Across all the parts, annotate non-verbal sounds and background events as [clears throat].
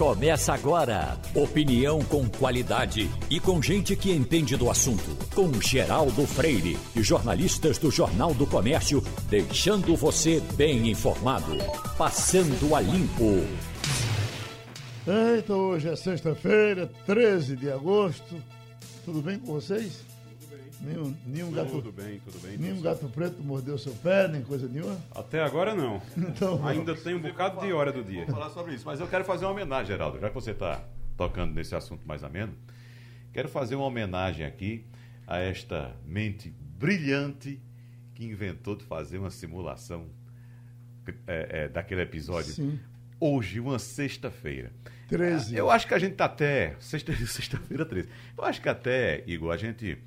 Começa agora. Opinião com qualidade e com gente que entende do assunto. Com Geraldo Freire e jornalistas do Jornal do Comércio, deixando você bem informado. Passando a limpo. Eita, hoje é sexta-feira, 13 de agosto. Tudo bem com vocês? Nenhum, nenhum gato, Tudo bem, tudo bem. nenhum tudo gato preto mordeu seu pé, nem coisa nenhuma? Até agora não. [laughs] Então, Ainda tem um bocado de hora do dia. Vou falar sobre isso, mas eu quero fazer uma homenagem, Geraldo, já que você está tocando nesse assunto mais ameno. Quero fazer uma homenagem aqui a esta mente brilhante que inventou de fazer uma simulação é, é, daquele episódio. Sim. Hoje, uma sexta-feira. 13. Eu acho que a gente tá até. Sexta- [laughs] Sexta-feira 13. Eu acho que até, Igor, a gente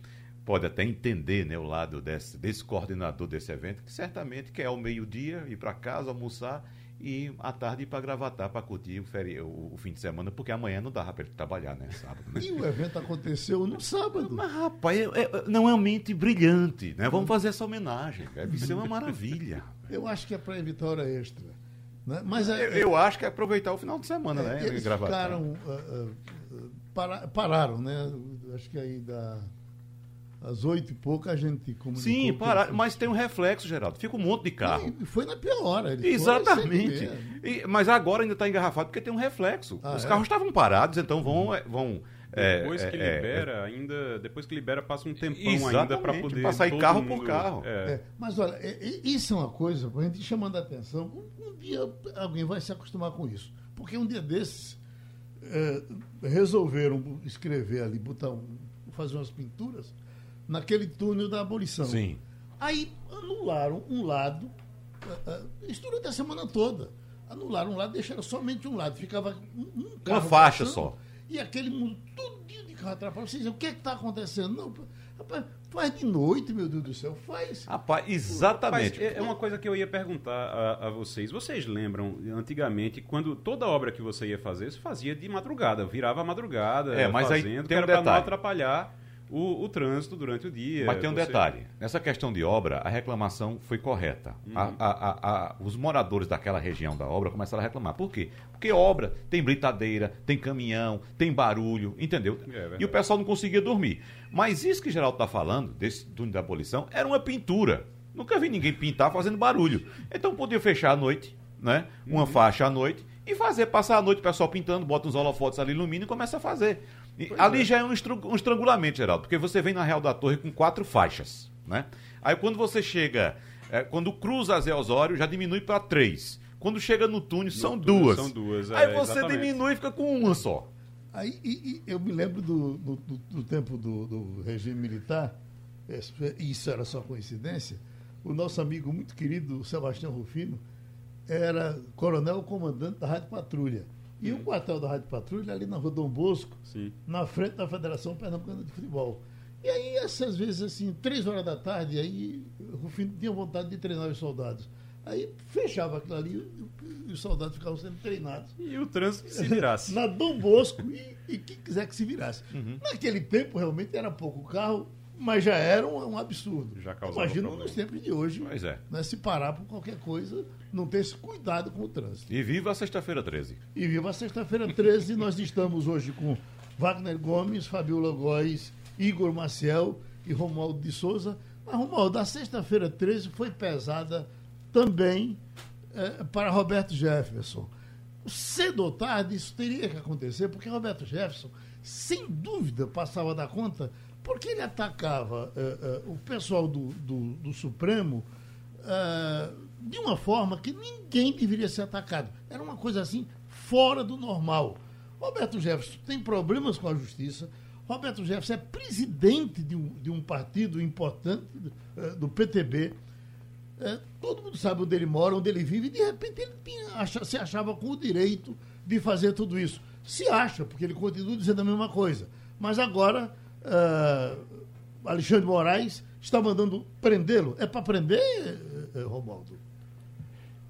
pode até entender né, o lado desse, desse coordenador desse evento, que certamente quer ao meio-dia ir para casa, almoçar e à tarde ir para gravatar para curtir o, feri- o, fim de semana, porque amanhã não dava para ele trabalhar, né? Sábado, né? [laughs] E o evento aconteceu no sábado. Mas, rapaz, é- é- não é uma mente brilhante, né? Vamos fazer essa homenagem. Deve ser uma maravilha. [laughs] Eu acho que é para evitar hora extra. Né? Mas é, Eu, eu acho que é aproveitar o final de semana, é, né? eles Gravatar. ficaram. ah, ah, ah, para- pararam, né? Acho que aí da, às oito e pouco a gente comunicou. Sim, parar, mas tem um reflexo, Geraldo. Fica um monte de carro. E foi na pior hora. Exatamente. e mas agora ainda está engarrafado porque tem um reflexo. Ah, Os é? carros estavam parados, então vão. é, vão é, Depois que é, é, libera, ainda. Depois que libera, passa um tempão ainda para poder. pra sair todo carro por mundo- carro. É. É, mas olha, é- é- isso é uma coisa para a gente chamando a atenção. Um, um dia alguém vai se acostumar com isso. Porque um dia desses é, resolveram escrever ali, botar um- fazer umas pinturas naquele túnel da abolição. Sim. Aí anularam um lado, ah, ah, isso durante a semana toda. Anularam um lado, deixaram somente um lado. Ficava um, um carro faixa passando, só. E aquele mundo todo de carro atrapalhado. Vocês dizem, o que é que está acontecendo? Não, rapaz, faz de noite, meu Deus do céu, faz. Rapaz, exatamente. Mas é é uma coisa que eu ia perguntar a, a vocês. Vocês lembram, antigamente, quando toda obra que você ia fazer, você fazia de madrugada, virava a madrugada, É, mas aí fazendo, tem que um era para não atrapalhar o, o trânsito durante o dia. Mas tem um Você- detalhe: nessa questão de obra, a reclamação foi correta. A- a- a- a- os moradores daquela região da obra começaram a reclamar. Por quê? Porque obra tem britadeira, tem caminhão, tem barulho, entendeu? É e o pessoal não conseguia dormir. Mas isso que o Geraldo está falando, desse túnel da abolição, era uma pintura. Nunca vi ninguém pintar fazendo barulho. Então podia fechar à noite, né? Uma Uhum. faixa à noite e fazer, passar a noite, o pessoal pintando, bota uns holofotes ali, ilumina e começa a fazer. E ali já é um, um estrangulamento, Geraldo, porque você vem na Real da Torre com quatro faixas, né? Aí quando você chega, é, quando cruza a Zé Osório, já diminui para três. Quando chega no túnel, são túnel duas. são duas, Aí é, você exatamente. diminui e fica com uma só. Aí, e- e eu me lembro do, do, do- do tempo do, do regime militar, esse- isso era só coincidência, o nosso amigo muito querido, Sebastião Rufino, era coronel comandante da Rádio Patrulha. E o quartel da Rádio Patrulha, ali na Rua Dom Bosco, Sim. na frente da Federação Pernambucana de Futebol. E aí, essas vezes, assim, três horas da tarde, aí o Rufino tinha vontade de treinar os soldados. Aí fechava aquilo ali e, os soldados ficavam sendo treinados E o trânsito que se virasse. [laughs] na Dom Bosco e, e quem quiser que se virasse. Uhum. Naquele tempo, realmente, era pouco carro, mas já era um, um absurdo. Já Imagina nos tempos de hoje, Pois é. né, se parar por qualquer coisa, não ter esse cuidado com o trânsito. E viva a sexta-feira 13. E viva a sexta-feira 13, nós estamos hoje com Wagner Gomes, Fabiola Góes, Igor Maciel e Romualdo de Souza. Mas, Romualdo, a sexta-feira 13 foi pesada também eh, para Roberto Jefferson. Cedo ou tarde isso teria que acontecer, porque Roberto Jefferson, sem dúvida, passava da conta, porque ele atacava eh, eh, o pessoal do, do, do Supremo eh, de uma forma que ninguém deveria ser atacado. Era uma coisa assim fora do normal. Roberto Jefferson tem problemas com a justiça. Roberto Jefferson é presidente de um, de um partido importante eh, do PTB. Todo mundo sabe onde ele mora, onde ele vive, e de repente ele tinha- acha- se achava com o direito de fazer tudo isso. Se acha, porque ele continua dizendo a mesma coisa. Mas agora, ah, Alexandre Moraes está mandando prendê-lo. É para prender, eh, eh, Romualdo?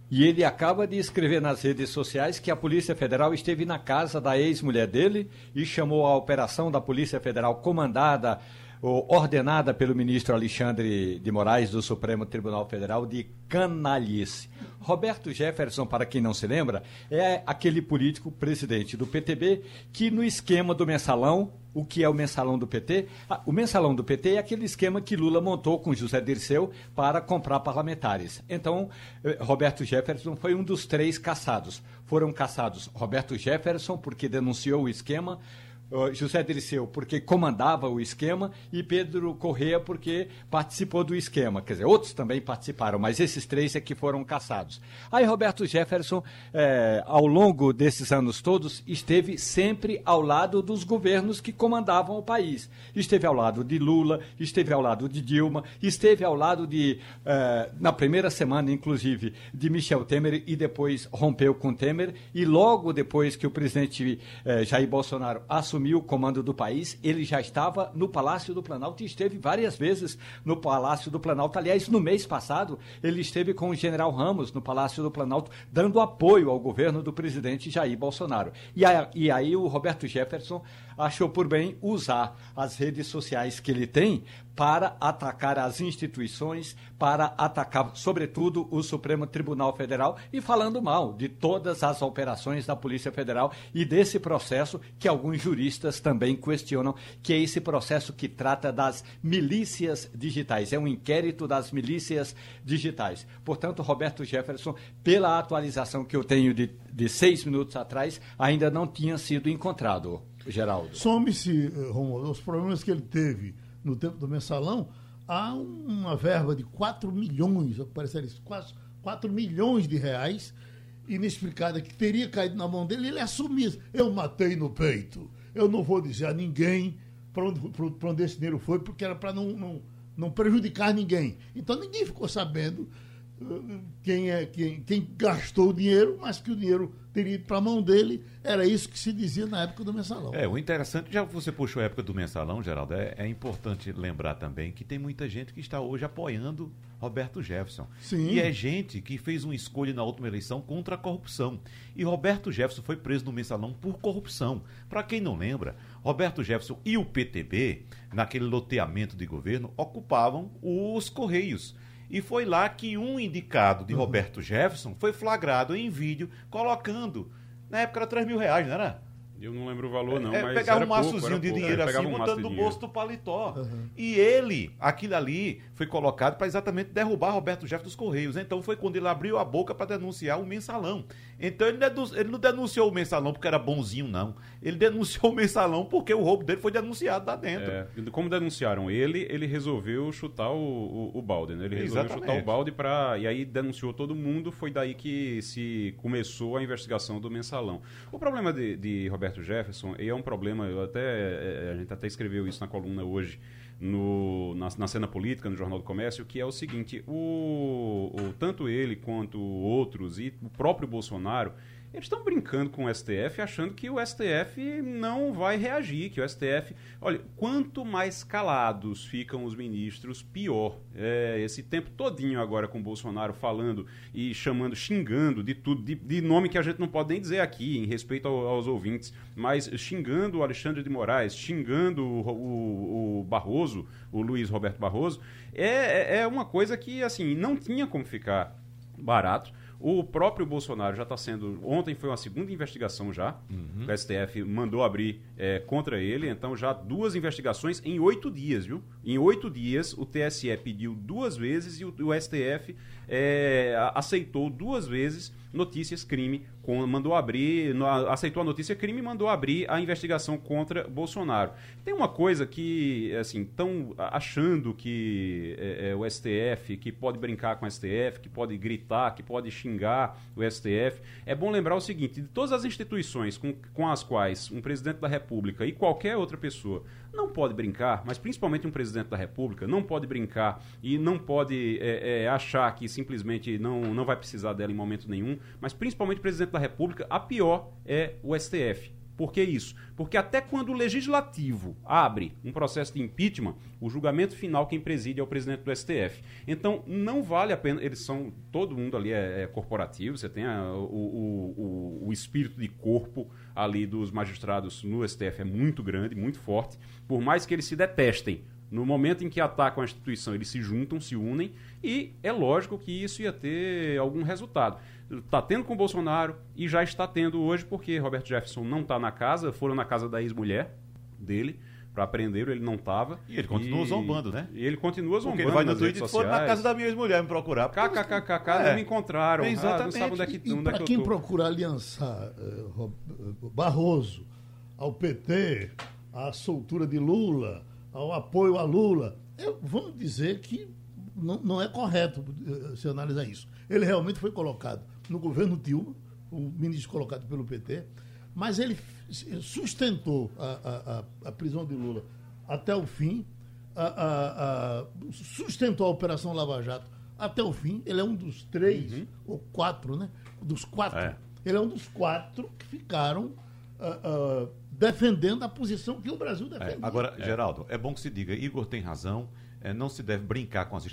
E ele acaba de escrever nas redes sociais que a Polícia Federal esteve na casa da ex-mulher dele e chamou a operação da Polícia Federal comandada ordenada pelo ministro Alexandre de Moraes do Supremo Tribunal Federal de canalice. Roberto Jefferson, para quem não se lembra, é aquele político presidente do PTB que no esquema do mensalão, o que é o mensalão do PT? Ah, o mensalão do PT é aquele esquema que Lula montou com José Dirceu para comprar parlamentares. Então, eh, Roberto Jefferson foi um dos três caçados. Foram caçados Roberto Jefferson, porque denunciou o esquema, José Dirceu, porque comandava o esquema, e Pedro Correa, porque participou do esquema. Quer dizer, outros também participaram, mas esses três é que foram caçados. Aí Roberto Jefferson, é, ao longo desses anos todos, esteve sempre ao lado dos governos que comandavam o país. Esteve ao lado de Lula, esteve ao lado de Dilma, esteve ao lado de, é, na primeira semana, inclusive, de Michel Temer e depois rompeu com Temer. E logo depois que o presidente é, Jair Bolsonaro assumiu assumiu o comando do país, ele já estava no Palácio do Planalto e esteve várias vezes no Palácio do Planalto. Aliás, no mês passado, ele esteve com o general Ramos no Palácio do Planalto, dando apoio ao governo do presidente Jair Bolsonaro. E, a, e aí o Roberto Jefferson achou por bem usar as redes sociais que ele tem para atacar as instituições, para atacar, sobretudo, o Supremo Tribunal Federal e falando mal de todas as operações da Polícia Federal e desse processo que alguns juristas também questionam, que é esse processo que trata das milícias digitais. É um inquérito das milícias digitais. Portanto, Roberto Jefferson, pela atualização que eu tenho de, de seis minutos atrás, ainda não tinha sido encontrado. Geraldo. Some-se, eh, Romulo, os problemas que ele teve no tempo do mensalão, há uma verba de 4 milhões, parece quase 4 milhões de reais inexplicada que teria caído na mão dele, ele assumia. Eu matei no peito. Eu não vou dizer a ninguém para onde, onde esse dinheiro foi, porque era para não, não, não prejudicar ninguém. Então ninguém ficou sabendo quem, é, quem, quem gastou o dinheiro, mas que o dinheiro teria ido para a mão dele. Era isso que se dizia na época do mensalão. É, o interessante, já que você puxou a época do mensalão, Geraldo, é, é importante lembrar também que tem muita gente que está hoje apoiando Roberto Jefferson. Sim. E é gente que fez uma escolha na última eleição contra a corrupção. E Roberto Jefferson foi preso no mensalão por corrupção. Para quem não lembra, Roberto Jefferson e o PTB, naquele loteamento de governo, ocupavam os Correios. E foi lá que um indicado de uhum. Roberto Jefferson foi flagrado em vídeo colocando. Na época era 3 mil reais, não era? Eu não lembro o valor, não. É, mas pegava um maçozinho de dinheiro é, assim, um botando no bolso do paletó. Uhum. E ele, aquilo ali, foi colocado para exatamente derrubar Roberto Jefferson dos Correios. Então foi quando ele abriu a boca para denunciar o mensalão. Então ele, ele, não denunciou o mensalão porque era bonzinho, não. Ele denunciou [laughs] o mensalão porque o roubo dele foi denunciado lá dentro. É, como denunciaram ele, ele resolveu chutar o, o, o balde, né? Ele resolveu exatamente. chutar o balde para. E aí denunciou todo mundo. Foi daí que se começou a investigação do mensalão. O problema de, de Roberto Jefferson, e é um problema, eu até, é, a gente até escreveu isso na coluna hoje no, na, na, cena política, no Jornal do Comércio, que é o seguinte: o, o, tanto ele quanto outros e o próprio Bolsonaro eles estão brincando com o STF, achando que o STF não vai reagir, que o STF. Olha, quanto mais calados ficam os ministros, pior. É, esse tempo todinho agora com o Bolsonaro falando e chamando, xingando de tudo, de, de nome que a gente não pode nem dizer aqui, em respeito ao, aos ouvintes, mas xingando o Alexandre de Moraes, xingando o, o, o Barroso, o Luiz Roberto Barroso, é, é, é uma coisa que, assim, não tinha como ficar barato. O próprio Bolsonaro já está sendo. Ontem foi uma segunda investigação já. Uhum. O STF mandou abrir é, contra ele. Então, já duas investigações em oito dias, viu? Em oito dias, o TSE pediu duas vezes e o, o STF é, aceitou duas vezes notícias crime, com, mandou abrir, no, aceitou a notícia crime e mandou abrir a investigação contra Bolsonaro. Tem uma coisa que, assim, estão achando que é, é, o STF, que pode brincar com o STF, que pode gritar, que pode xingar o STF. É bom lembrar o seguinte: de todas as instituições com, com as quais um presidente da República e qualquer outra pessoa não pode brincar, mas principalmente um presidente da República não pode brincar e não pode é, é, achar que simplesmente não, não vai precisar dela em momento nenhum, mas principalmente o presidente da República, a pior é o STF. Por que isso? Porque até quando o legislativo abre um processo de impeachment, o julgamento final quem preside é o presidente do STF. Então não vale a pena. Eles são. Todo mundo ali é, é corporativo, você tem a, o, o, o, o espírito de corpo ali dos magistrados no STF é muito grande, muito forte. Por mais que eles se detestem, No momento em que atacam a instituição, eles se juntam, se unem, e é lógico que isso ia ter algum resultado. Está tendo com o Bolsonaro e já está tendo hoje, porque Roberto Jefferson não está na casa, foram na casa da ex-mulher dele para aprender, ele não estava. E ele continua e... zombando, né? E ele continua zombando. Porque ele vai no Twitter e foram na casa da minha ex-mulher me procurar. KKKK, é. não me encontraram. Exatamente. Ah, não sabe onde é que, e, onde é que quem procura aliançar uh, Barroso ao PT, à soltura de Lula, ao apoio a Lula, eu, vamos dizer que não, não é correto uh, se analisar isso. Ele realmente foi colocado no governo Dilma, o ministro colocado pelo PT, mas ele sustentou a, a, a prisão de Lula até o fim, a, sustentou a Operação Lava Jato até o fim. Ele é um dos três, uhum. ou quatro, né? Dos quatro. É. Ele é um dos quatro que ficaram uh, uh, defendendo a posição que o Brasil defende. É. Agora, é. Geraldo, é bom que se diga, Igor tem razão. É, não se deve brincar com as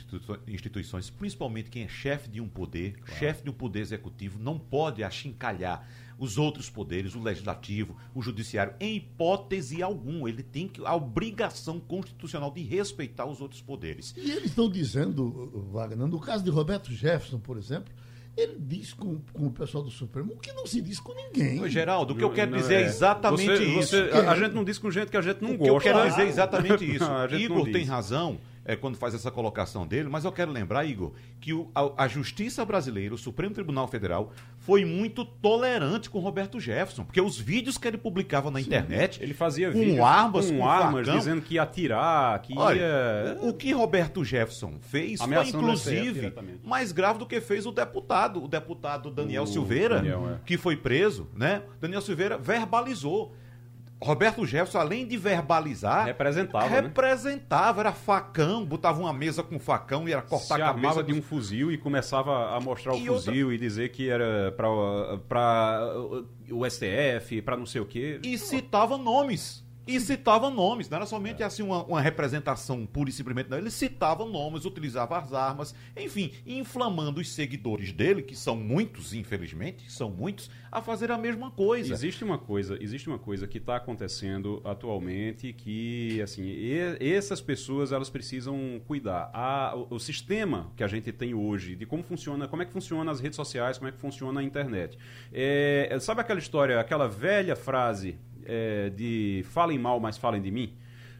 instituições, principalmente quem é chefe de um poder, claro. chefe de um poder executivo, não pode achincalhar os outros poderes, o legislativo, o judiciário, em hipótese alguma. Ele tem que, a obrigação constitucional de respeitar os outros poderes. E eles estão dizendo, Wagner, no caso de Roberto Jefferson, por exemplo, ele diz com, com, o pessoal do Supremo o que não se diz com ninguém. Ô, Geraldo, o que eu quero dizer é, é exatamente você, isso. Você, a, a, gente não diz com gente que a gente não o gosta. eu quero dizer é exatamente [laughs] isso. Igor tem razão é, quando faz essa colocação dele, mas eu quero lembrar, Igor, que o, a, a, Justiça Brasileira, o Supremo Tribunal Federal, foi muito tolerante com Roberto Jefferson, porque os vídeos que ele publicava na Sim, internet. Ele fazia com vídeos armas, com, com armas, facão, dizendo que ia atirar, que Olha, ia. O, o, que Roberto Jefferson fez Ameaçando foi, inclusive, mais grave do que fez o deputado, o deputado Daniel o Silveira, Daniel, é. que foi preso, né? Daniel Silveira verbalizou Roberto Jefferson, além de verbalizar, representava, representava, né? era facão, botava uma mesa com facão e era cortar Se a cabeça de um fuzil e começava a mostrar e o fuzil outra... e dizer que era para o STF, para não sei o quê. E citava nomes e citava nomes, não era somente assim uma, uma, representação pura e simplesmente, não. Ele citava nomes, utilizava as armas, enfim, inflamando os seguidores dele, que são muitos, infelizmente, são muitos, a fazer a mesma coisa. Existe uma coisa, existe uma coisa que está acontecendo atualmente que, assim, e, essas pessoas elas precisam cuidar. A, o, o sistema que a gente tem hoje, de como funciona, como é que funciona as redes sociais, como é que funciona a internet. É, sabe aquela história, aquela velha frase é, de falem mal, mas falem de mim,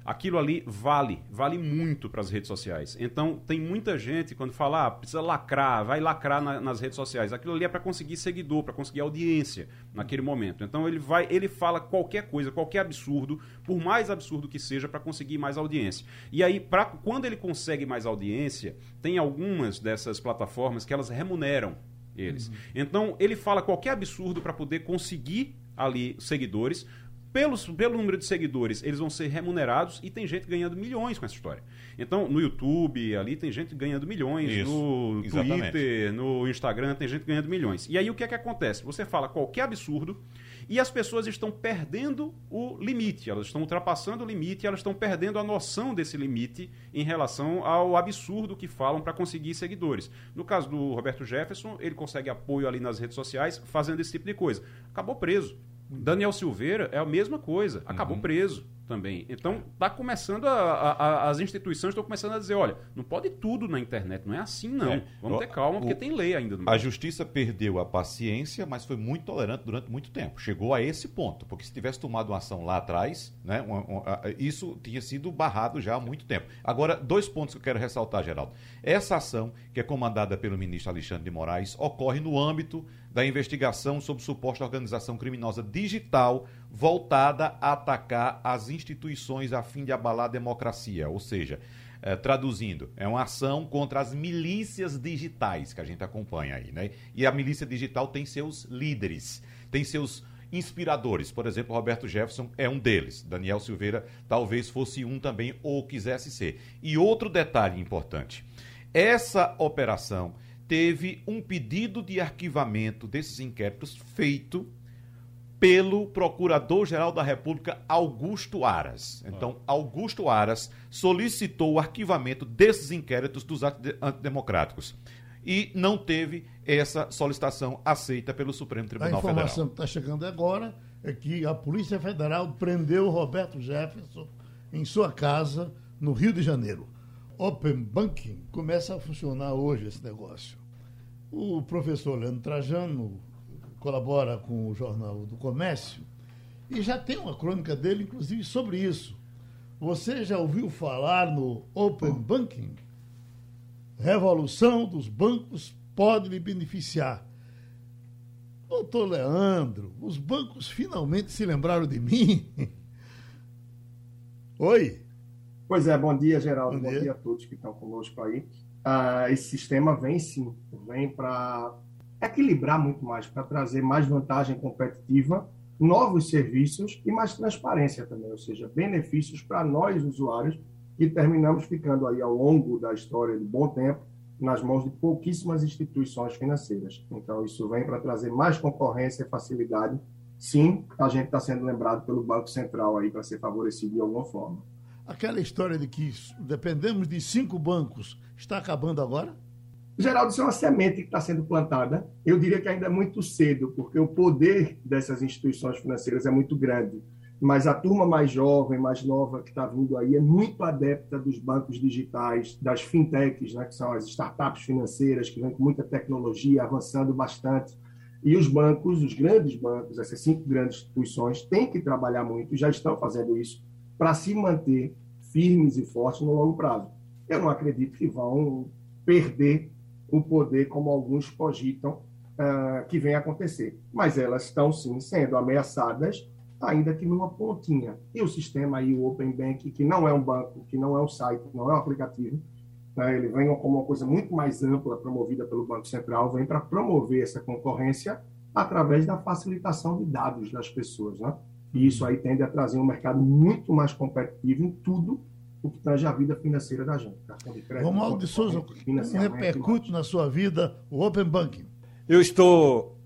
aquilo ali vale, vale muito para as redes sociais. Então, tem muita gente, quando fala, ah, precisa lacrar, vai lacrar na, nas redes sociais. Aquilo ali é para conseguir seguidor, para conseguir audiência naquele momento. Então, ele vai, ele fala qualquer coisa, qualquer absurdo, por mais absurdo que seja, para conseguir mais audiência. E aí, pra, quando ele consegue mais audiência, tem algumas dessas plataformas que elas remuneram eles. Uhum. Então, ele fala qualquer absurdo para poder conseguir ali seguidores, pelos, pelo número de seguidores, eles vão ser remunerados e tem gente ganhando milhões com essa história. Então, no YouTube, ali tem gente ganhando milhões, Isso, no exatamente. Twitter, no Instagram, tem gente ganhando milhões. E aí o que é que acontece? Você fala qualquer absurdo e as pessoas estão perdendo o limite, elas estão ultrapassando o limite, elas estão perdendo a noção desse limite em relação ao absurdo que falam para conseguir seguidores. No caso do Roberto Jefferson, ele consegue apoio ali nas redes sociais fazendo esse tipo de coisa. Acabou preso Daniel Silveira é a mesma coisa, acabou uhum. preso também. Então, tá começando a, a, as instituições estão começando a dizer, olha, não pode tudo na internet, não é assim não. É. Vamos ter calma, porque o, tem lei ainda. A justiça perdeu a paciência, mas foi muito tolerante durante muito tempo. Chegou a esse ponto, porque se tivesse tomado uma ação lá atrás, né, isso tinha sido barrado já há muito tempo. Agora, dois pontos que eu quero ressaltar, Geraldo. Essa ação, que é comandada pelo ministro Alexandre de Moraes, ocorre no âmbito da investigação sobre suposta organização criminosa digital voltada a atacar as instituições a fim de abalar a democracia. Ou seja, é, traduzindo, é uma ação contra as milícias digitais que a gente acompanha aí, né? E a milícia digital tem seus líderes, tem seus inspiradores. Por exemplo, Roberto Jefferson é um deles. Daniel Silveira talvez fosse um também ou quisesse ser. E outro detalhe importante: essa operação teve um pedido de arquivamento desses inquéritos feito pelo Procurador-Geral da República Augusto Aras. Então, Augusto Aras solicitou o arquivamento desses inquéritos dos antidemocráticos e não teve essa solicitação aceita pelo Supremo Tribunal Federal. A informação Federal. que está chegando agora é que a Polícia Federal prendeu Roberto Jefferson em sua casa no Rio de Janeiro. Open Banking começa a funcionar hoje esse negócio. O professor Leandro Trajano colabora com o Jornal do Comércio e já tem uma crônica dele, inclusive, sobre isso. Você já ouviu falar no Open Banking? Revolução dos bancos pode lhe beneficiar. Doutor Leandro, os bancos finalmente se lembraram de mim. [laughs] Oi. Pois é, bom dia, Geraldo. Bom, bom dia. dia. a todos que estão conosco aí. Ah, esse sistema vem sim, vem para equilibrar muito mais, para trazer mais vantagem competitiva, novos serviços e mais transparência também, ou seja, benefícios para nós, usuários, que terminamos ficando aí ao longo da história de bom tempo nas mãos de pouquíssimas instituições financeiras. Então, isso vem para trazer mais concorrência e facilidade. Sim, a gente está sendo lembrado pelo Banco Central aí para ser favorecido de alguma forma. Aquela história de que dependemos de cinco bancos está acabando agora? Geraldo, isso é uma semente que está sendo plantada. Eu diria que ainda é muito cedo, porque o poder dessas instituições financeiras é muito grande mas a turma mais jovem, mais nova que está vindo aí é muito adepta dos bancos digitais, das fintechs, né, que são as startups financeiras que vêm com muita tecnologia, avançando bastante. E os bancos, os grandes bancos, essas cinco grandes instituições, têm que trabalhar muito, já estão fazendo isso, para se manter firmes e fortes no longo prazo. Eu não acredito que vão perder o poder como alguns cogitam uh, que vem acontecer. Mas elas estão, sim, sendo ameaçadas ainda que numa pontinha. E o sistema aí, o Open Bank, que não é um banco, que não é um site, não é um aplicativo, né, ele vem como uma coisa muito mais ampla, promovida pelo Banco Central, vem para promover essa concorrência através da facilitação de dados das pessoas. Né? E isso aí tende a trazer um mercado muito mais competitivo em tudo o que tange a vida financeira da gente. Cartão de crédito, Romualdo de Souza, como repercute na sua vida o Open Banking? Eu estou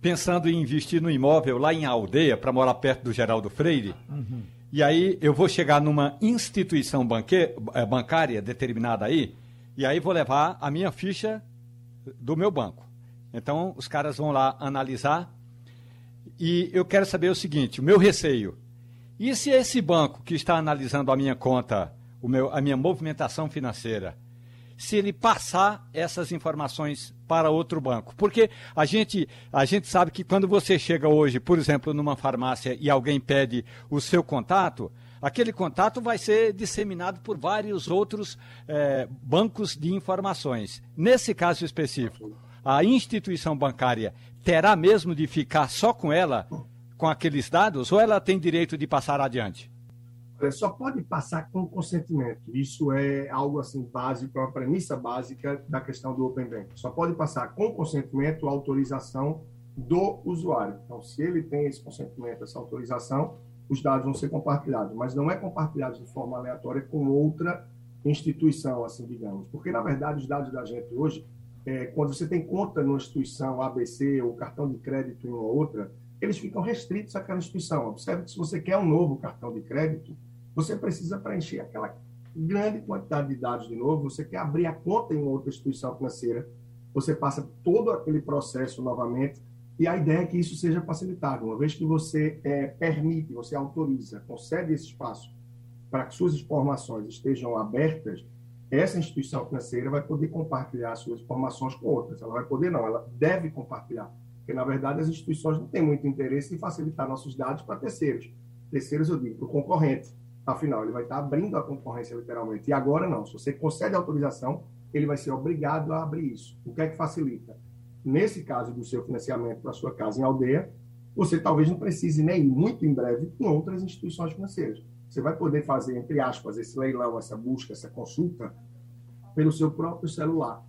pensando em investir no imóvel lá em aldeia, para morar perto do Geraldo Freire. Uhum. E aí eu vou chegar numa instituição banque, eh, bancária determinada aí, e aí vou levar a minha ficha do meu banco. Então os caras vão lá analisar. E eu quero saber o seguinte: o meu receio. E se esse banco que está analisando a minha conta, o meu, a minha movimentação financeira, se ele passar essas informações para outro banco. Porque a gente, a gente sabe que quando você chega hoje, por exemplo, numa farmácia e alguém pede o seu contato, aquele contato vai ser disseminado por vários outros é, bancos de informações. Nesse caso específico, a instituição bancária terá mesmo de ficar só com ela, com aqueles dados, ou ela tem direito de passar adiante? só pode passar com consentimento. Isso é algo assim básico, é uma premissa básica da questão do Open Bank. Só pode passar com consentimento, autorização do usuário. Então, se ele tem esse consentimento, essa autorização, os dados vão ser compartilhados, mas não é compartilhado de forma aleatória com outra instituição, assim digamos. Porque, na verdade, os dados da gente hoje, é, quando você tem conta numa instituição ABC ou cartão de crédito em uma outra, eles ficam restritos àquela instituição. Observe que se você quer um novo cartão de crédito, você precisa preencher aquela grande quantidade de dados de novo, você quer abrir a conta em outra instituição financeira, você passa todo aquele processo novamente, e a ideia é que isso seja facilitado. Uma vez que você é, permite, você autoriza, concede esse espaço para que suas informações estejam abertas, essa instituição financeira vai poder compartilhar suas informações com outras. Ela vai poder, não, ela deve compartilhar. Porque, na verdade, as instituições não têm muito interesse em facilitar nossos dados para terceiros. Terceiros, eu digo, para o concorrente. Afinal, ele vai estar abrindo a concorrência literalmente. E agora não. Se você concede autorização, ele vai ser obrigado a abrir isso. O que é que facilita? Nesse caso do seu financiamento para sua casa em aldeia, você talvez não precise nem ir muito em breve em outras instituições financeiras. Você vai poder fazer, entre aspas, esse leilão, essa busca, essa consulta pelo seu próprio celular.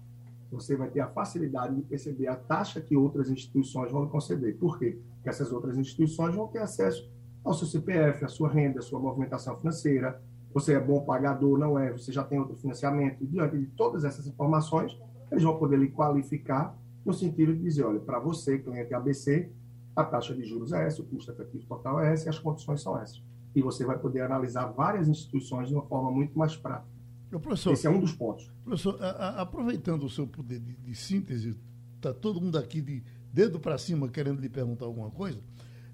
Você vai ter a facilidade de perceber a taxa que outras instituições vão conceder. Por quê? Porque essas outras instituições vão ter acesso ao seu CPF, à sua renda, à sua movimentação financeira, você é bom pagador, não é, você já tem outro financiamento. Diante de todas essas informações, eles vão poder lhe qualificar no sentido de dizer, olha, para você, cliente ABC, a taxa de juros é essa, o custo efetivo total é esse e as condições são essas. E você vai poder analisar várias instituições de uma forma muito mais prática. Professor, Esse é um dos pontos. Professor, a, a, aproveitando o seu poder de, de síntese, está todo mundo aqui de dedo para cima querendo lhe perguntar alguma coisa.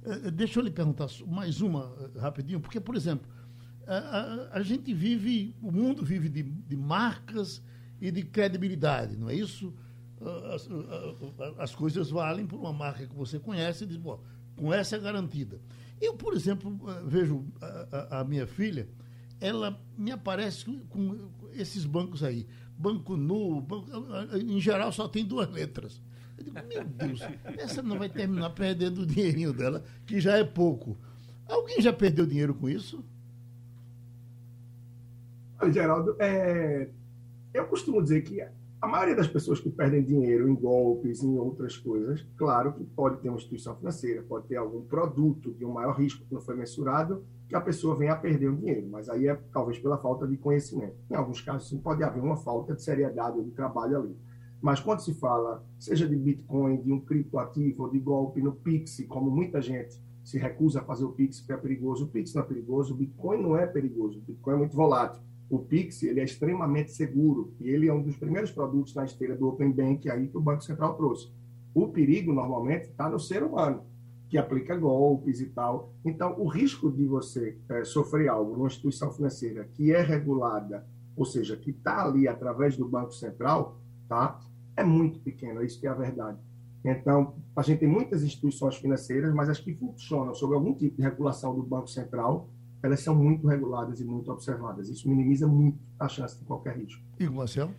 Eh, deixa eu lhe perguntar mais uma eh, rapidinho, porque, por exemplo, a, a, a, gente vive, o mundo vive de, de, marcas e de credibilidade, não é isso? As, as, coisas valem por uma marca que você conhece e diz, bom, com essa é garantida. Eu, por exemplo, vejo a, a minha filha, ela me aparece com, esses bancos aí. Banco Nu, banco, em geral só tem duas letras. Eu digo, meu Deus, essa não vai terminar perdendo o dinheirinho dela, que já é pouco. Alguém já perdeu dinheiro com isso? Geraldo, é... eu costumo dizer que a maioria das pessoas que perdem dinheiro em golpes, em outras coisas, claro que pode ter uma instituição financeira, pode ter algum produto de um maior risco que não foi mensurado, que a pessoa venha a perder o dinheiro, mas aí é talvez pela falta de conhecimento. Em alguns casos, sim, pode haver uma falta de seriedade ou de trabalho ali. Mas quando se fala, seja de Bitcoin, de um criptoativo ou de golpe no Pix, como muita gente se recusa a fazer o Pix porque é perigoso, o Pix não é perigoso, o Bitcoin não é perigoso, o Bitcoin é muito volátil. O Pix ele é extremamente seguro e ele é um dos primeiros produtos na esteira do Open Bank aí que o Banco Central trouxe. O perigo, normalmente, está no ser humano que aplica golpes e tal. Então, o risco de você é, sofrer algo numa instituição financeira que é regulada, ou seja, que está ali através do Banco Central, tá? é muito pequeno, isso que é a verdade. Então, a gente tem muitas instituições financeiras, mas as que funcionam sob algum tipo de regulação do Banco Central, elas são muito reguladas e muito observadas. Isso minimiza muito a chance de qualquer risco. E Marcelo?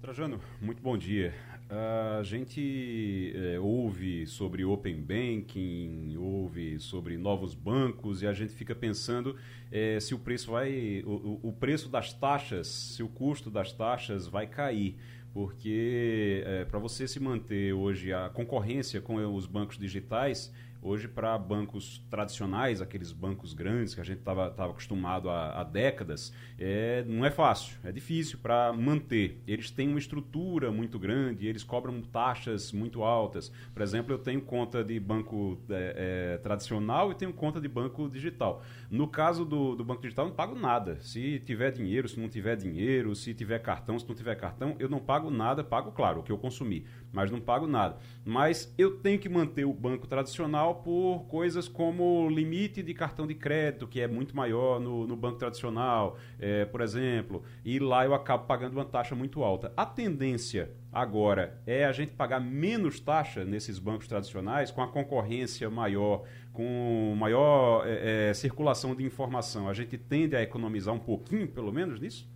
Trajano, muito bom dia. A gente é, ouve sobre Open Banking, ouve sobre novos bancos e a gente fica pensando é, se o preço vai. O, o, preço das taxas, se o custo das taxas vai cair. Porque é, para você se manter hoje a concorrência com os bancos digitais, Hoje, para bancos tradicionais, aqueles bancos grandes que a gente estava acostumado há, há décadas, é, não é fácil, é difícil para manter. Eles têm uma estrutura muito grande, eles cobram taxas muito altas. Por exemplo, eu tenho conta de banco é, é, tradicional e tenho conta de banco digital. No caso do, do banco digital, eu não pago nada. Se tiver dinheiro, se não tiver dinheiro, se tiver cartão, se não tiver cartão, eu não pago nada, pago, claro, o que eu consumi, mas não pago nada. Mas eu tenho que manter o banco tradicional por coisas como limite de cartão de crédito, que é muito maior no, no banco tradicional, é, por exemplo, e lá eu acabo pagando uma taxa muito alta. A tendência agora é a gente pagar menos taxa nesses bancos tradicionais, com a concorrência maior, com maior é, é, circulação de informação. A gente tende a economizar um pouquinho, pelo menos, nisso?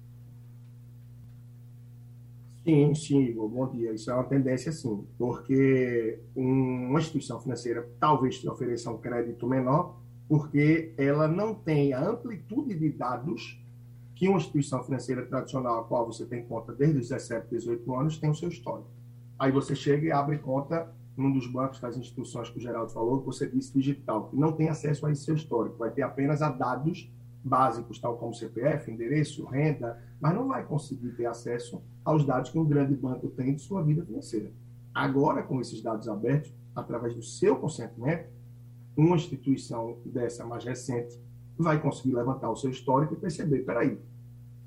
Sim, sim, Igor, bom dia. Isso é uma tendência, sim, porque uma instituição financeira talvez te ofereça um crédito menor, porque ela não tem a amplitude de dados que uma instituição financeira tradicional, a qual você tem conta desde os 17, 18 anos, tem o seu histórico. Aí você chega e abre conta num dos bancos das instituições que o Geraldo falou, que você disse digital, que não tem acesso a esse seu histórico, vai ter apenas a dados básicos, tal como CPF, endereço, renda, mas não vai conseguir ter acesso aos dados que um grande banco tem de sua vida financeira. Agora, com esses dados abertos, através do seu consentimento, uma instituição dessa mais recente vai conseguir levantar o seu histórico e perceber, peraí,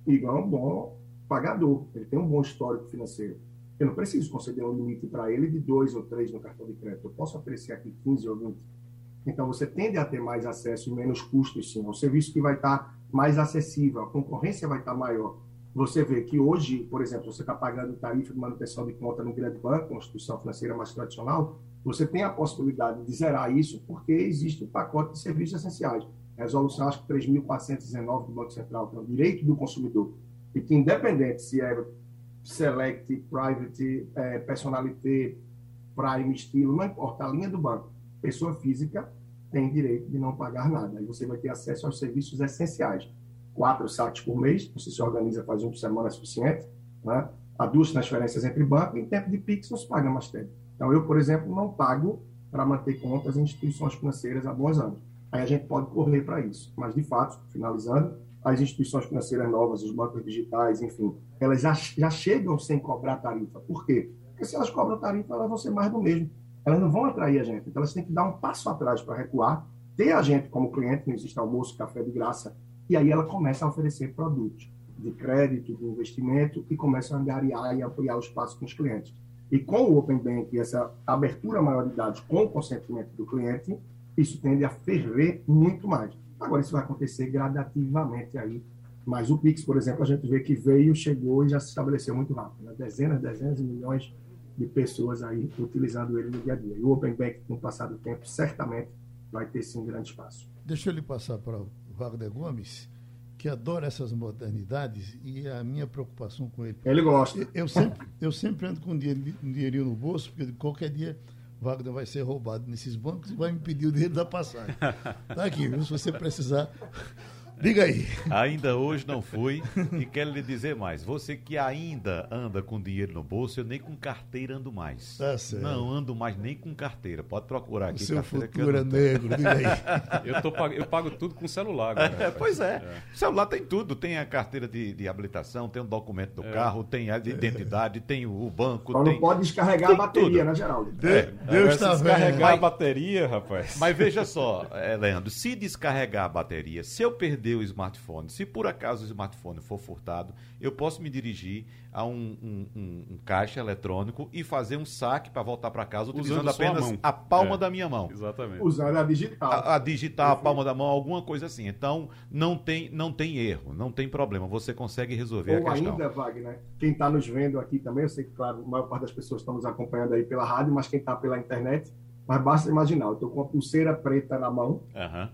Igor é um bom pagador, ele tem um bom histórico financeiro. Eu não preciso conceder um limite para ele de dois ou três no cartão de crédito. Eu posso oferecer aqui 15 ou 20 então, você tende a ter mais acesso e menos custos, sim. É um serviço que vai estar mais acessível, a concorrência vai estar maior. Você vê que hoje, por exemplo, você está pagando tarifa de manutenção de conta no grande banco, uma instituição financeira mais tradicional, você tem a possibilidade de zerar isso porque existe um pacote de serviços essenciais. Resolução, acho que 3.419 do Banco Central, que é o direito do consumidor. E que, independente se é select, private, é, personalité, prime, estilo, não importa, a linha do banco, pessoa física tem direito de não pagar nada. Aí você vai ter acesso aos serviços essenciais. Quatro saques por mês, você se organiza, faz um por semana é suficiente. Né? Há duas transferências entre bancos, em tempo de PIX não se paga mais tempo. Então, eu, por exemplo, não pago para manter contas em instituições financeiras há bons anos. Aí a gente pode correr para isso. Mas, de fato, finalizando, as instituições financeiras novas, os bancos digitais, enfim, elas já, já chegam sem cobrar tarifa. Por quê? Porque se elas cobram tarifa, elas vão ser mais do mesmo elas não vão atrair a gente. Então, elas têm que dar um passo atrás para recuar, ter a gente como cliente, não existe almoço, café de graça, e aí ela começa a oferecer produtos de crédito, de investimento, e começa a angariar e ampliar o espaço com os clientes. E com o Open Bank, essa abertura maior de dados com o consentimento do cliente, isso tende a ferver muito mais. Agora, isso vai acontecer gradativamente aí. Mas o Pix, por exemplo, a gente vê que veio, chegou e já se estabeleceu muito rápido. Né? Dezenas, dezenas de milhões de pessoas aí utilizando ele no dia a dia. E o Open Bank, com o passar do tempo, certamente vai ter sim grande espaço. Deixa eu lhe passar para o Wagner Gomes, que adora essas modernidades e a minha preocupação com ele. Ele gosta. Eu, eu sempre, eu sempre ando com um, dinheirinho no bolso, porque qualquer dia Wagner vai ser roubado nesses bancos e vai me pedir o dinheiro da passagem. [laughs] Tá aqui, viu? Se você precisar, Diga aí. Ainda hoje não fui e quero lhe dizer mais. Você que ainda anda com dinheiro no bolso, eu nem com carteira ando mais. Tá certo. Não ando mais nem com carteira. Pode procurar aqui. O seu futuro é negro, diga aí. eu, tô, eu pago tudo com celular agora. É, pois é. é. Celular tem tudo. Tem a carteira de, de habilitação, tem o documento do é. carro, tem a de identidade, tem o, banco. Só tem... não pode descarregar tem a bateria, tudo. né, Geraldo? De, é. Deus está vendo. Descarregar a bateria, rapaz. Mas veja só, é, Leandro, se descarregar a bateria, se eu perder o smartphone, se por acaso o smartphone for furtado, eu posso me dirigir a um, um, um, um caixa eletrônico e fazer um saque para voltar para casa utilizando apenas a palma é, da minha mão. Exatamente. Usando a digital. A, a digital, a palma da mão, alguma coisa assim. Então, não tem, não tem erro, não tem problema. Você consegue resolver Ou a questão. ainda, Wagner, quem está nos vendo aqui também, eu sei que, claro, a maior parte das pessoas estão nos acompanhando aí pela rádio, mas quem está pela internet, mas basta imaginar, eu estou com uma pulseira preta na mão. Uhum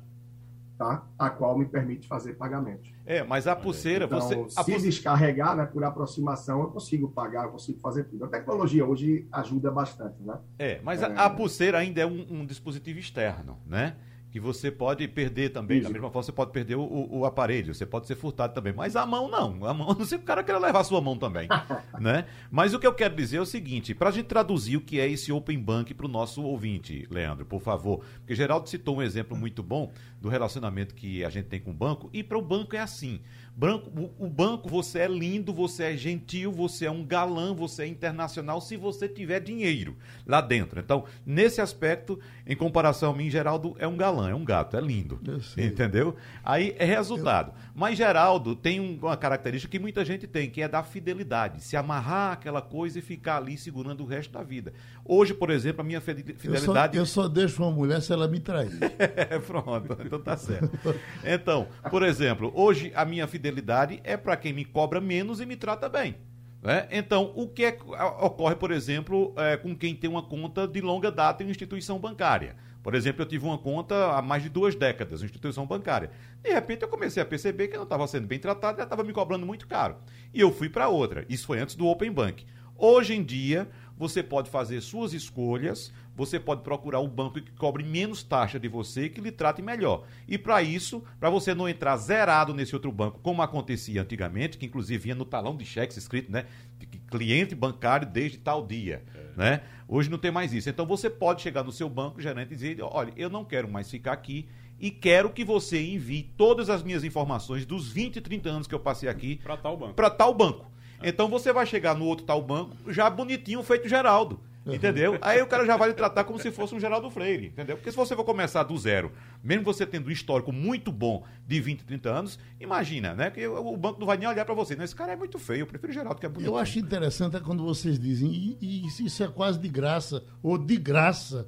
tá? a qual me permite fazer pagamentos. É, mas a pulseira, então, você. Se pulse... descarregar né, por aproximação, eu consigo pagar, eu consigo fazer tudo. A tecnologia hoje ajuda bastante, né? É, mas é... A, a, pulseira ainda é um, um dispositivo externo, né? Que você pode perder também. Isso. Da mesma forma, você pode perder o, o, o, aparelho, você pode ser furtado também. Mas a mão não. A mão, [laughs] não sei se o cara quer levar a sua mão também. [laughs] né? Mas o que eu quero dizer é o seguinte: para a gente traduzir o que é esse Open Bank para o nosso ouvinte, Leandro, por favor. Porque Geraldo citou um exemplo muito bom do relacionamento que a gente tem com o banco, e para o banco é assim. Branco, o, o, banco, você é lindo, você é gentil, você é um galã, você é internacional se você tiver dinheiro lá dentro. Então, nesse aspecto, em comparação a mim, Geraldo é um galã, é um gato, é lindo. Entendeu? Aí é resultado. Eu... Mas Geraldo tem uma característica que muita gente tem, que é da fidelidade. Se amarrar aquela coisa e ficar ali segurando o resto da vida. Hoje, por exemplo, a minha fidelidade. Eu só, eu só deixo uma mulher se ela me trair. [laughs] Pronto, então tá certo. Então, por exemplo, hoje a minha fidelidade é para quem me cobra menos e me trata bem. Né? Então, o que é, ocorre, por exemplo, é, com quem tem uma conta de longa data em uma instituição bancária? Por exemplo, eu tive uma conta há mais de duas décadas, uma instituição bancária. De repente, eu comecei a perceber que eu não estava sendo bem tratado e já estava me cobrando muito caro. E eu fui para outra. Isso foi antes do Open Bank. Hoje em dia, você pode fazer suas escolhas, você pode procurar um banco que cobre menos taxa de você, que lhe trate melhor. E para isso, para você não entrar zerado nesse outro banco, como acontecia antigamente, que inclusive vinha no talão de cheques escrito, né? Cliente bancário desde tal dia, é. né? Hoje não tem mais isso. Então você pode chegar no seu banco, gerente, e dizer: olha, eu não quero mais ficar aqui e quero que você envie todas as minhas informações dos 20, 30 anos que eu passei aqui para tal banco. Para tal banco. Então você vai chegar no outro tal banco já bonitinho feito Geraldo. Entendeu? Aí o cara já vai lhe tratar como se fosse um Geraldo Freire, entendeu? Porque se você for começar do zero, mesmo você tendo um histórico muito bom de 20, 30 anos, imagina, né? Que o banco não vai nem olhar para você. Né? Esse cara é muito feio, eu prefiro Geraldo, que é bonito. Eu acho interessante é quando vocês dizem, e, e isso é quase de graça, ou de graça.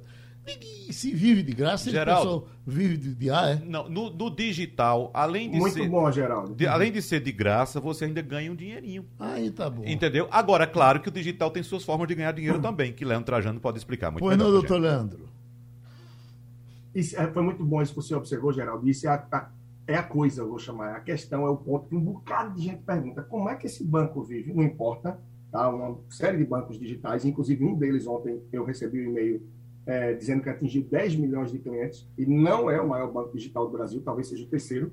Se vive de graça, Geraldo, vive de, de ar, é? Não, no, no, digital, além de Muito ser. bom, Geraldo. De, além de ser de graça, você ainda ganha um dinheirinho. Aí tá bom. Entendeu? Agora, claro que o digital tem suas formas de ganhar dinheiro também, que Leandro Trajano pode explicar muito pois melhor. Pois não, doutor Leandro. Isso, é, foi muito bom isso que você observou, Geraldo. Isso é a, a, é a coisa, eu vou chamar. A questão é o ponto que um bocado de gente pergunta: como é que esse banco vive? Não importa. Tá? Uma série de bancos digitais, inclusive um deles ontem eu recebi um e-mail é, dizendo que atingiu 10 milhões de clientes e não é o maior banco digital do Brasil, talvez seja o terceiro,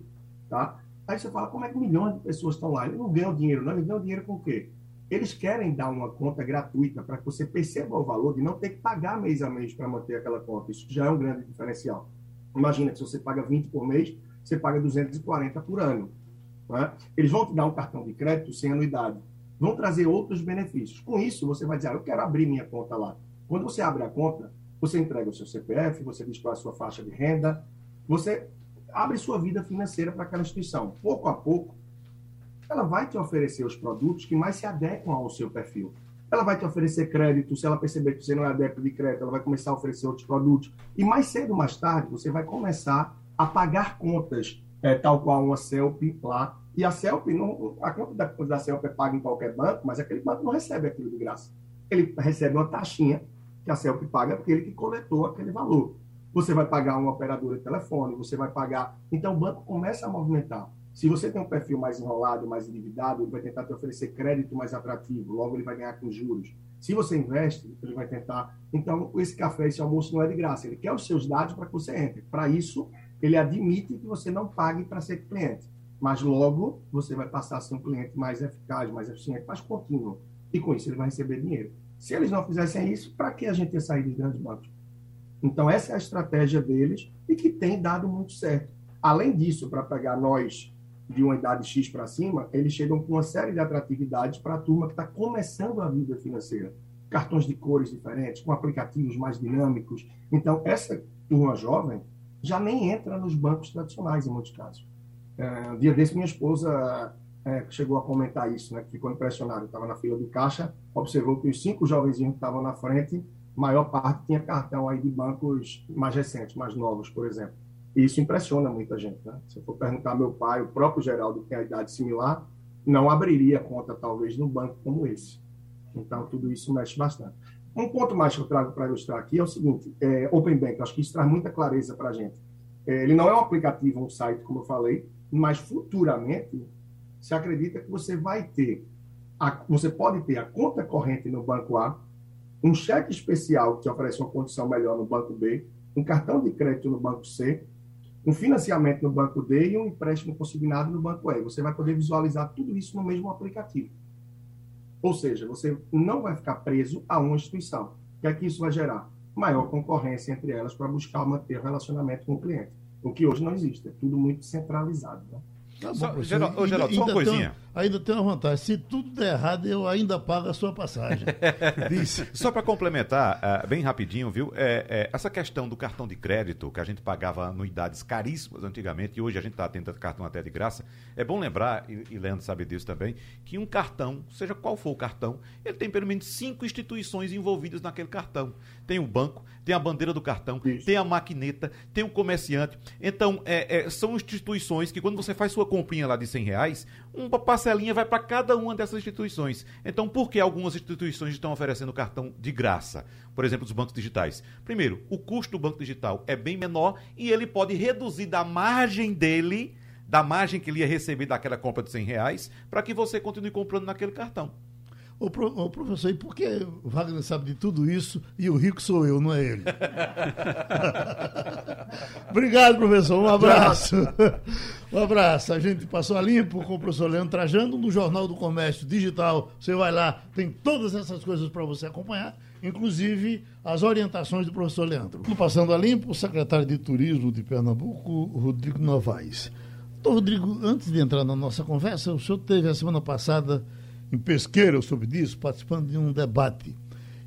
tá? Aí você fala, como é que milhões de pessoas estão lá? Eles não ganham dinheiro, não, eles ganham dinheiro com o quê? Eles querem dar uma conta gratuita para que você perceba o valor de não ter que pagar mês a mês para manter aquela conta. Isso já é um grande diferencial. Imagina que se você paga 20 por mês, você paga 240 por ano. É? Eles vão te dar um cartão de crédito sem anuidade. Vão trazer outros benefícios. Com isso, você vai dizer, ah, eu quero abrir minha conta lá. Quando você abre a conta, você entrega o seu CPF, você diz qual é a sua faixa de renda, você abre sua vida financeira para aquela instituição. Pouco a pouco, ela vai te oferecer os produtos que mais se adequam ao seu perfil. Ela vai te oferecer crédito, se ela perceber que você não é adepto de crédito, ela vai começar a oferecer outros produtos. E mais cedo ou mais tarde, você vai começar a pagar contas, é, tal qual uma CELP lá. E a CELP, não, a conta da, da CELP é paga em qualquer banco, mas aquele banco não recebe aquilo de graça. Ele recebe uma taxinha que a CELP paga porque ele que coletou aquele valor. Você vai pagar uma operadora de telefone, você vai pagar. Então o banco começa a movimentar. Se você tem um perfil mais enrolado, mais endividado, ele vai tentar te oferecer crédito mais atrativo, logo ele vai ganhar com juros. Se você investe, ele vai tentar. Então, esse café, esse almoço não é de graça. Ele quer os seus dados para que você entre. Para isso, ele admite que você não pague para ser cliente. Mas logo, você vai passar a ser um cliente mais eficaz, mais eficiente, mais contínuo. E com isso, ele vai receber dinheiro. Se eles não fizessem isso, para que a gente ia sair dos grandes bancos? Então, essa é a estratégia deles e que tem dado muito certo. Além disso, para pegar nós de uma idade X para cima, eles chegam com uma série de atratividades para a turma que está começando a vida financeira. Cartões de cores diferentes, com aplicativos mais dinâmicos. Então, essa turma jovem já nem entra nos bancos tradicionais, em muitos casos. É, um dia desse, minha esposa é, chegou a comentar isso, né, ficou impressionada. Estava na fila do caixa, observou que os cinco jovenzinhos que estavam na frente, maior parte tinha cartão aí de bancos mais recentes, mais novos, por exemplo. E isso impressiona muita gente. Né? Se eu for perguntar ao meu pai, o próprio Geraldo, que tem a idade similar, não abriria conta, talvez, num banco como esse. Então, tudo isso mexe bastante. Um ponto mais que eu trago para ilustrar aqui é o seguinte: é, Open Bank, acho que isso traz muita clareza para a gente. É, ele não é um aplicativo, um site, como eu falei, mas futuramente se acredita que você vai ter, a, você pode ter a conta corrente no banco A, um cheque especial que oferece uma condição melhor no banco B, um cartão de crédito no banco C um financiamento no banco D e um empréstimo consignado no banco E. Você vai poder visualizar tudo isso no mesmo aplicativo. Ou seja, você não vai ficar preso a uma instituição. O que é que isso vai gerar? Maior concorrência entre elas para buscar manter o relacionamento com o cliente. O que hoje não existe, é tudo muito centralizado. Né? Tá só, Geraldo, ô, Geraldo, só uma coisinha. Ainda tem uma vantagem. Se tudo der errado, eu ainda pago a sua passagem. [laughs] só para complementar, uh, bem rapidinho, viu? É, é, essa questão do cartão de crédito, que a gente pagava anuidades caríssimas antigamente, e hoje a gente está tendo cartão até de graça. É bom lembrar, e, e Leandro sabe disso também, que um cartão, seja qual for o cartão, ele tem pelo menos cinco instituições envolvidas naquele cartão. Tem o banco, tem a bandeira do cartão, Isso. tem a maquineta, tem o comerciante. Então, é, é, são instituições que quando você faz sua comprinha lá de 100 reais, uma parcelinha vai para cada uma dessas instituições. Então, por que algumas instituições estão oferecendo cartão de graça? Por exemplo, os bancos digitais. Primeiro, o custo do banco digital é bem menor e ele pode reduzir da margem dele, da margem que ele ia receber daquela compra de 100 reais, para que você continue comprando naquele cartão. Ô, ô, professor, e por que o Wagner sabe de tudo isso e o rico sou eu, não é ele? [laughs] Obrigado, professor. Um abraço. [laughs] um abraço. A gente passou a limpo com o professor Leandro Trajando no Jornal do Comércio Digital. Você vai lá, tem todas essas coisas para você acompanhar, inclusive as orientações do professor Leandro. Passando a limpo, o secretário de Turismo de Pernambuco, Rodrigo Novaes. Então, Rodrigo, antes de entrar na nossa conversa, o senhor teve a semana passada em Pesqueira sobre isso, participando de um debate.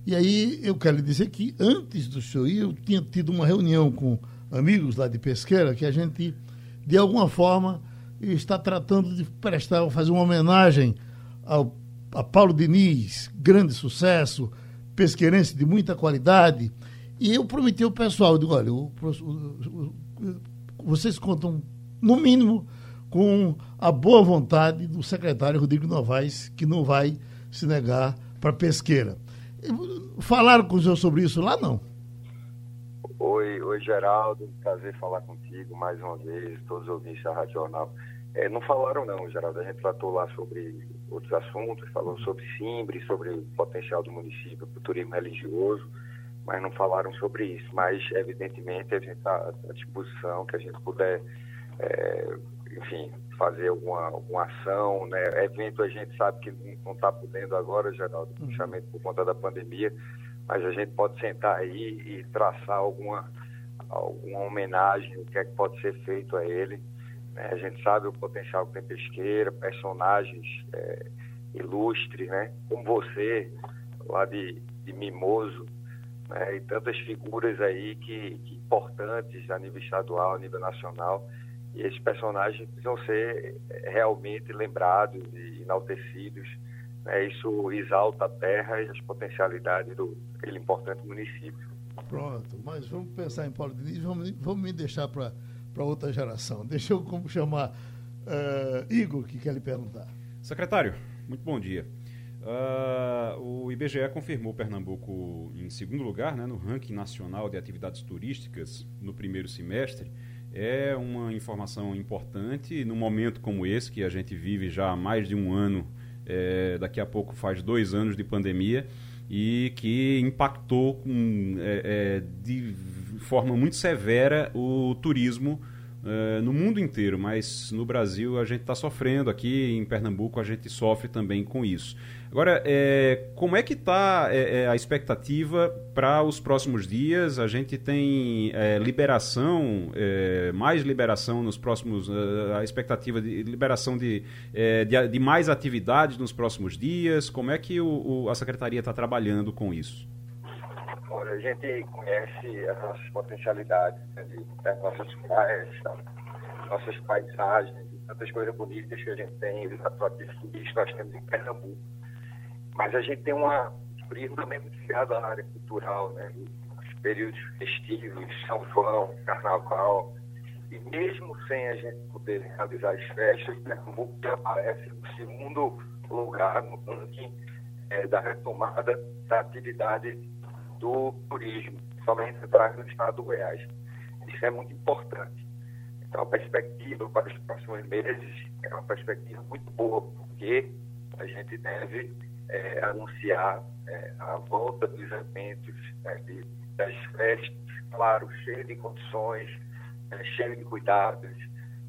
E aí eu quero lhe dizer que antes do senhor ir, eu tinha tido uma reunião com amigos lá de Pesqueira, que a gente, de alguma forma, está tratando de prestar, fazer uma homenagem ao, a Paulo Diniz, grande sucesso, pesqueirense de muita qualidade. E eu prometi ao pessoal, eu digo, olha, o, o, o, vocês contam, no mínimo, com a boa vontade do secretário Rodrigo Novaes, que não vai se negar para pesqueira. Falaram com o senhor sobre isso lá, não? Oi, oi Geraldo, prazer falar contigo mais uma vez, todos os ouvintes da Rádio Jornal. É, não falaram não, Geraldo, a gente tratou lá sobre outros assuntos, falou sobre Simbre, sobre o potencial do município para o turismo religioso, mas não falaram sobre isso. Mas, evidentemente, a gente está à disposição, que a gente puder é, enfim, fazer alguma, alguma ação, né? Evento a gente sabe que não está podendo agora, Geraldo, justamente uhum. por conta da pandemia, mas a gente pode sentar aí e traçar alguma, alguma homenagem, o que é que pode ser feito a ele. Né? A gente sabe o potencial que tem pesqueira, personagens é, ilustres, né? Como você, lá de, de Mimoso, né? e tantas figuras aí que, que importantes a nível estadual, a nível nacional, e esses personagens precisam ser eh, realmente lembrados e enaltecidos. Né? Isso exalta a terra e as potencialidades do aquele importante município. Pronto, mas vamos pensar em Paulo Diniz, vamos, vamos me deixar para para outra geração. Deixa eu como chamar uh, Igor, que quer lhe perguntar. Secretário, muito bom dia. Uh, o IBGE confirmou Pernambuco em segundo lugar né, no ranking nacional de atividades turísticas no primeiro semestre. É uma informação importante. Num momento como esse, que a gente vive já há mais de um ano, é, daqui a pouco faz dois anos de pandemia, e que impactou com, é, é, de forma muito severa o turismo é, no mundo inteiro, mas no Brasil a gente está sofrendo, aqui em Pernambuco a gente sofre também com isso. Agora, é, como é que está é, é, a expectativa para os próximos dias? A gente tem é, liberação, mais liberação nos próximos, a expectativa de liberação de, de, de, mais atividades nos próximos dias. Como é que o, o, a secretaria está trabalhando com isso? Olha, a gente conhece as nossas potencialidades, né, das nossas praias, nossas paisagens, tantas coisas bonitas que a gente tem, os atrativos que nós temos em Pernambuco mas a gente tem uma turismo também muito ligado à área cultural, né? Os períodos festivos, São João, Carnaval. E mesmo sem a gente poder realizar as festas, Pernambuco já aparece no segundo lugar no ranking é, da retomada da atividade do turismo, somente atrás do estado do Goiás. Isso é muito importante. Então, a perspectiva para os próximos meses é uma perspectiva muito boa, porque a gente deve é, anunciar é, a volta dos eventos, né, de, das festas, claro, cheio de condições, é, cheio de cuidados,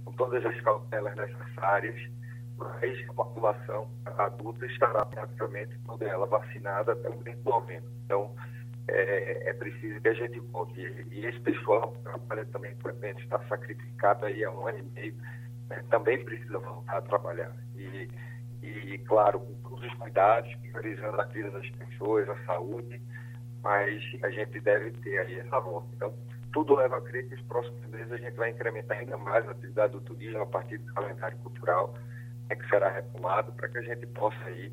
com todas as cautelas necessárias, mas a população adulta estará praticamente toda ela vacinada até o momento. Então, é, é, preciso que a gente volte. E esse pessoal que trabalha também com eventos, está sacrificado aí há um ano e meio, né, também precisa voltar a trabalhar. E, e claro, com todos os cuidados, priorizando a vida das pessoas, a saúde, mas a gente deve ter aí essa volta. Então, tudo leva a crer que os próximos meses a gente vai incrementar ainda mais a atividade do turismo a partir do calendário cultural, né, que será retomado, para que a gente possa aí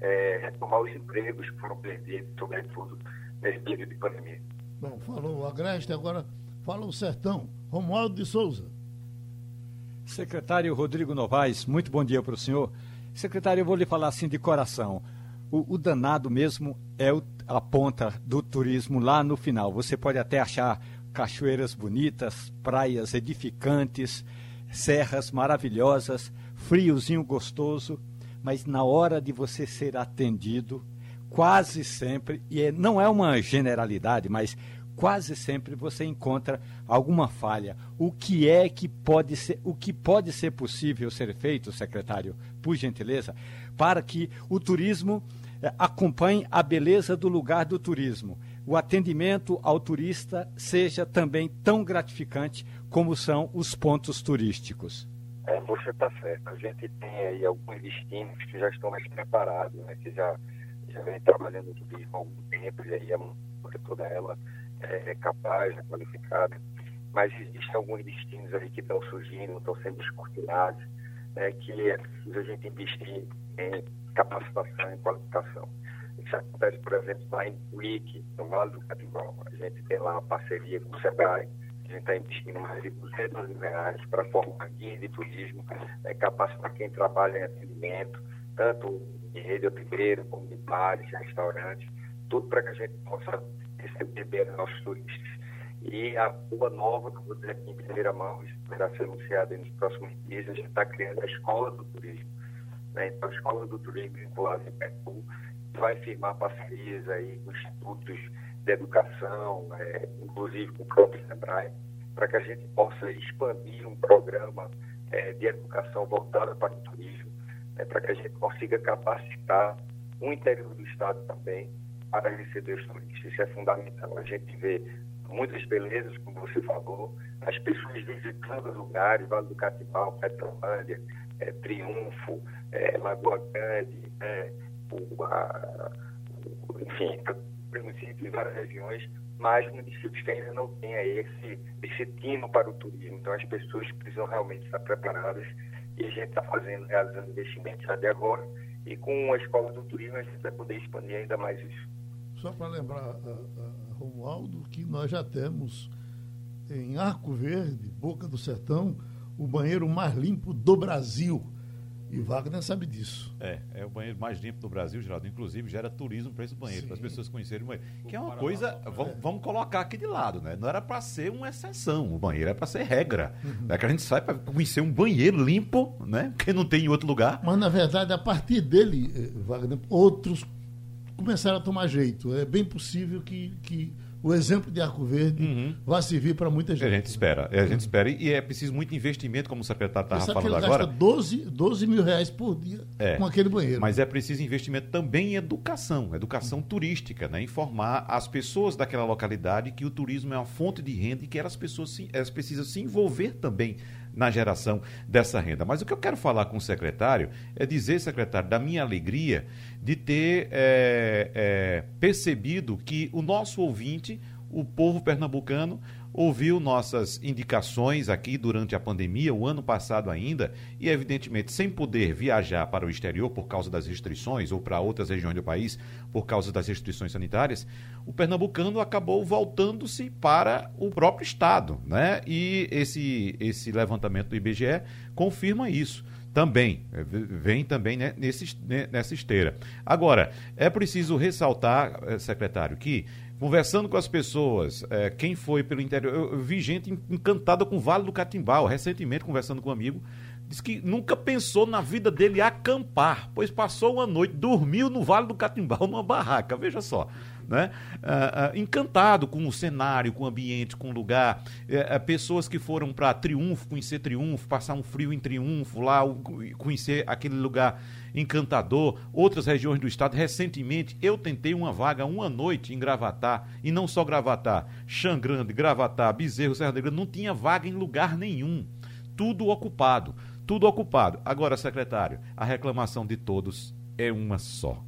é, retomar os empregos que foram perdidos, sobretudo nesse período de pandemia. Bom, falou o Agreste, agora fala o Sertão. Romualdo de Souza. Secretário Rodrigo Novaes, muito bom dia para o senhor. Secretário, eu vou lhe falar assim de coração. O, o danado mesmo é o, a ponta do turismo lá no final. Você pode até achar cachoeiras bonitas, praias edificantes, serras maravilhosas, friozinho gostoso, mas na hora de você ser atendido, quase sempre, e é, não é uma generalidade, mas quase sempre você encontra alguma falha. O que é que pode ser, o que pode ser possível ser feito, secretário, por gentileza, para que o turismo eh, acompanhe a beleza do lugar do turismo. O atendimento ao turista seja também tão gratificante como são os pontos turísticos. É, você está certo. A gente tem aí alguns destinos que já estão mais preparados, né, que já, já vem trabalhando no turismo há algum tempo, e aí a toda ela é, é, capaz, é qualificada, mas existem alguns destinos aí que estão surgindo, estão sendo descortinados, né, que é preciso a gente investir em capacitação e qualificação. Isso acontece, por exemplo, lá em Wick, no Vale do Catibão. A gente tem lá uma parceria com o SEBRAE, a gente está investindo mais de 200 mil reais para formar guias de turismo, né, capacitar quem trabalha em atendimento, tanto como em bares, restaurantes, tudo para que a gente possa receber nossos turistas. E a rua nova, que eu vou dizer aqui em primeira mão, isso poderá ser anunciado nos próximos dias, a gente está criando a Escola do Turismo. Né? Então, a Escola do Turismo vinculada em Petu vai firmar parcerias aí com institutos de educação, é, inclusive com o próprio SEBRAE, para que a gente possa expandir um programa é, de educação voltada para o turismo, né? para que a gente consiga capacitar o interior do Estado também para receber os turistas. Isso é fundamental. A gente vê muitas belezas, como você falou, as pessoas visitando lugares, Vale do Catibal, Petrolândia, é, Triunfo, é, Lagoa Grande, é, o, a, o, enfim, municípios em várias regiões, mas municípios que ainda não têm esse, esse tino para o turismo. Então as pessoas precisam realmente estar preparadas e a gente está fazendo, realizando investimentos até agora. E com a escola do turismo a gente vai poder expandir ainda mais isso. Só para lembrar, a, a, Romualdo, que nós já temos em Arco Verde, Boca do Sertão, o banheiro mais limpo do Brasil. E Wagner sabe disso. É, é o banheiro mais limpo do Brasil, Geraldo. Inclusive, gera turismo para esse banheiro, para as pessoas conhecerem o banheiro. Que é uma coisa, vamos, vamos, colocar aqui de lado, né? Não era para ser uma exceção, o banheiro era para ser regra. Uhum. É que a gente sai para conhecer um banheiro limpo, né? Que não tem em outro lugar. Mas, na verdade, a partir dele, eh, Wagner, outros começaram a tomar jeito. É bem possível que, que o exemplo de Arco Verde uhum. vai servir para muita gente. A gente espera, a gente espera. E é preciso muito investimento, como o secretário estava falando agora. Gasta 12, 12 mil reais por dia é, com aquele banheiro. Mas é preciso investimento também em educação, educação turística, né? informar as pessoas daquela localidade que o turismo é uma fonte de renda e que elas, pessoas se, elas precisam se envolver também na geração dessa renda. Mas o que eu quero falar com o secretário é dizer, secretário, da minha alegria de ter é, é, percebido que o nosso ouvinte, o povo pernambucano, ouviu nossas indicações aqui durante a pandemia, o ano passado ainda, e evidentemente sem poder viajar para o exterior por causa das restrições ou para outras regiões do país por causa das restrições sanitárias, o pernambucano acabou voltando-se para o próprio estado, né? E esse esse levantamento do IBGE confirma isso também, é, vem também né, nesse, né, nessa esteira. Agora, é preciso ressaltar, é, secretário, que conversando com as pessoas, é, quem foi pelo interior, eu, eu, vi gente encantada com o Vale do Catimbau, recentemente conversando com um amigo, disse que nunca pensou na vida dele acampar, pois passou uma noite, dormiu no Vale do Catimbau, [laughs] numa barraca, veja só né? Uh, uh, encantado com o cenário, com o ambiente, com o lugar. Uh, pessoas que foram para Triunfo, conhecer Triunfo, passar um frio em Triunfo, lá conhecer aquele lugar encantador. Outras regiões do estado. Recentemente, eu tentei uma vaga uma noite em Gravatar, e não só Gravatar, Xangrande, Gravatar, Bezerro, Serra Negra, não tinha vaga em lugar nenhum. Tudo ocupado, tudo ocupado. Agora, secretário, a reclamação de todos é uma só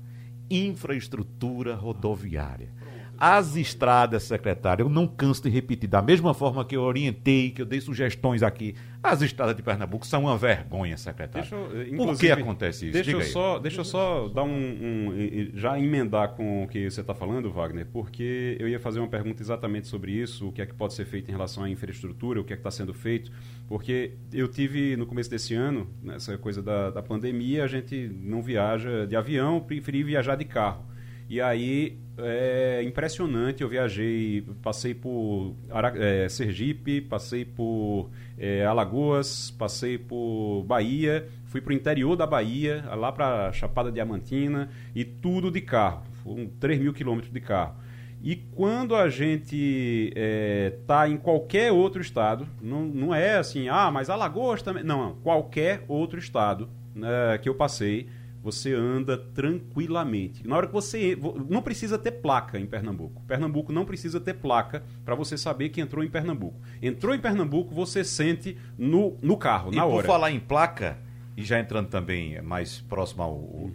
infraestrutura rodoviária. As estradas, secretário, eu não canso de repetir, da mesma forma que eu orientei, que eu dei sugestões aqui, as estradas de Pernambuco são uma vergonha, secretário. Eu, Por que acontece isso? Deixa eu, só, deixa eu só dar um, um já emendar com o que você está falando, Wagner, porque eu ia fazer uma pergunta exatamente sobre isso, o que é que pode ser feito em relação à infraestrutura, o que é que está sendo feito, porque eu tive, no começo desse ano, nessa coisa da, da pandemia, a gente não viaja de avião, preferi viajar de carro. E aí é impressionante. Eu viajei, passei por Ara, é, Sergipe, passei por é, Alagoas, passei por Bahia, fui para o interior da Bahia, lá para Chapada Diamantina e tudo de carro. Foram 3 mil quilômetros de carro. E quando a gente está é, em qualquer outro estado, não, não é assim, ah, mas Alagoas também. Não, não qualquer outro estado né, que eu passei você anda tranquilamente. Na hora que você. Não precisa ter placa em Pernambuco. Pernambuco não precisa ter placa para você saber que entrou em Pernambuco. Entrou em Pernambuco, você sente no, no carro, e na hora. E por falar em placa, e já entrando também mais próximo uhum.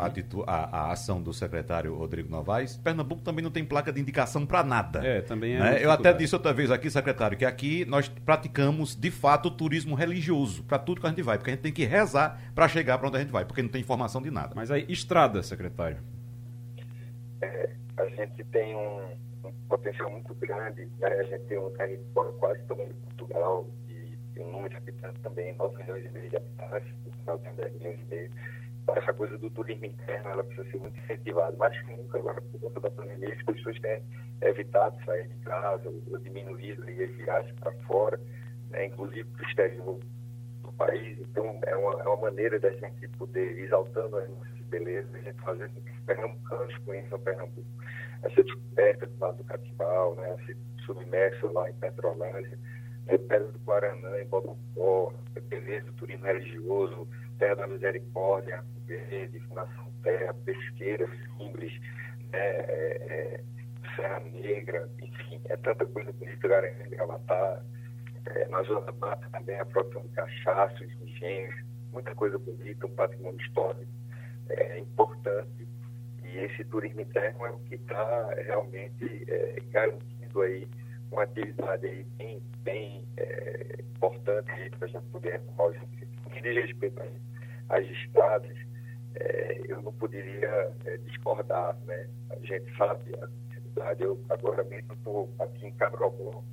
à ação do secretário Rodrigo Novaes, Pernambuco também não tem placa de indicação para nada. É, também é. Né? Eu até disse outra vez aqui, secretário, que aqui nós praticamos de fato o turismo religioso para tudo que a gente vai, porque a gente tem que rezar para chegar para onde a gente vai, porque não tem informação de nada. Mas aí, estrada, secretário? É, a gente tem um, um potencial muito grande, né? a gente tem um território quase todo de Portugal, tem um número de habitantes também, 9 milhões e meio de habitantes, Portugal tem 10 milhões e meio. Então, essa coisa do turismo interno, ela precisa ser muito incentivada. Mais que nunca, agora, por conta da pandemia, as pessoas têm evitado sair de casa, ou diminuído as viagens para fora, né, inclusive para o exterior do país. Então, é uma, é uma maneira da gente poder, exaltando as nossas belezas, a gente fazer com que os pernambucanos conheçam Pernambuco. Essa descoberta do lado do Catibal, né, ser submerso lá em Petrolândia, é Pedra do Guaranã, em Bodocó, beleza, turismo religioso, Terra da Misericórdia, Verde, Fundação Terra, Pesqueira, Simples, né, é, é, Serra Negra, enfim, é tanta coisa bonita, Garanhuns, Gravatar, é, na Zona da Mata também a de cachaça, os engenhos, muita coisa bonita, um patrimônio histórico é, importante. E esse turismo interno é o que está realmente é, garantindo aí uma atividade aí bem, bem é, importante para a gente poder retomar os O que diz respeito às estradas, é, eu não poderia é, discordar, né? A gente sabe a atividade. Eu agora mesmo estou aqui em Cabrobó,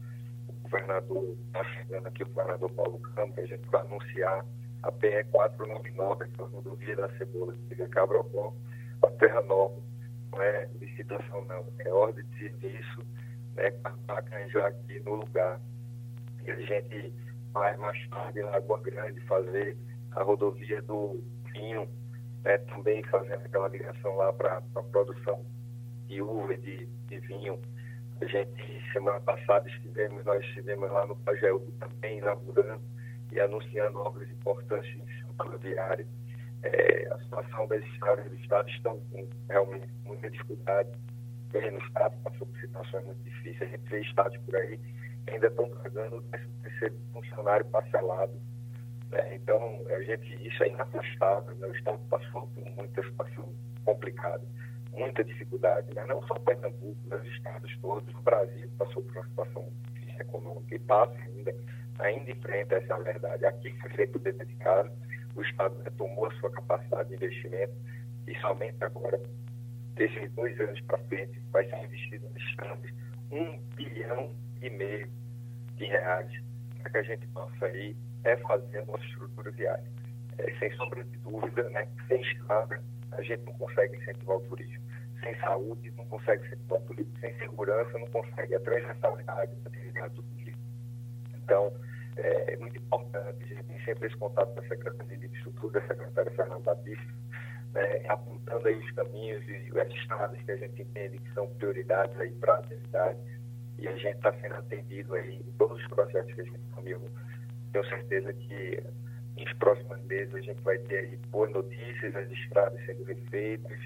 governador, está chegando aqui o governador Paulo Campos, a gente vai anunciar a PE 499, a rodovia da Cebola, que liga Cabrocó a Terra Nova. Não é licitação, não, é ordem de serviço, né, já aqui no lugar. E a gente vai mais tarde em Lagoa Grande fazer a rodovia do vinho, né, também fazendo aquela ligação lá para a produção de uva, de, de vinho. A gente, semana passada, estivemos, nós estivemos lá no Pajeú também inaugurando e anunciando obras importantes em sistema viário. É, a situação das estradas do Estado estão com realmente muita dificuldade. O no Estado passou por situações muito difíceis. A gente vê estados por aí que ainda estão pagando o terceiro funcionário parcelado. Né? Então, a gente, isso é inafastável. Né? O Estado passou por muita situação complicada muita dificuldade, né? não só Pernambuco, os estados todos, o Brasil passou por uma situação difícil econômica e passa ainda, ainda enfrenta essa verdade. Aqui foi feito o dever de casa, o Estado retomou a sua capacidade de investimento e somente agora, desses dois anos para frente, vai ser investido nos estados um bilhão e meio de reais para que a gente possa aí é fazer a nossa estrutura viária. É, sem sombra de dúvida, né, sem estrada, a gente não consegue incentivar o turismo. Sem saúde, não consegue incentivar o turismo. Sem segurança, não consegue a transversalidade da atividade do turismo. Então, é, é muito importante, a gente tem sempre esse contato com a Secretaria de Infraestrutura, a secretária Fernanda Batista, né, apontando aí os caminhos e as estradas que a gente entende que são prioridades aí para a atividade. E a gente está sendo atendido aí em todos os projetos que a gente comigo. Tenho certeza que nos próximos meses a gente vai ter aí boas notícias, as estradas sendo refeitas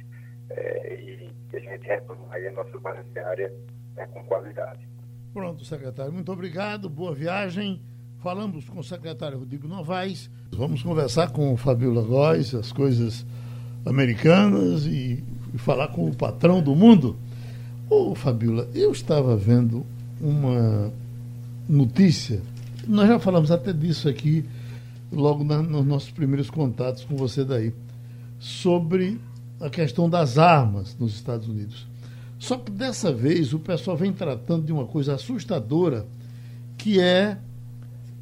é, e a gente retomar aí a nossa base área né, com qualidade. Pronto, secretário. Muito obrigado, boa viagem. Falamos com o secretário Rodrigo Novaes. Vamos conversar com o Fabiola Góes, as coisas americanas e, e falar com o patrão do mundo. Ô, Fabiola, eu estava vendo uma notícia, nós já falamos até disso aqui logo na, nos nossos primeiros contatos com você daí, sobre a questão das armas nos Estados Unidos. Só que dessa vez o pessoal vem tratando de uma coisa assustadora, que é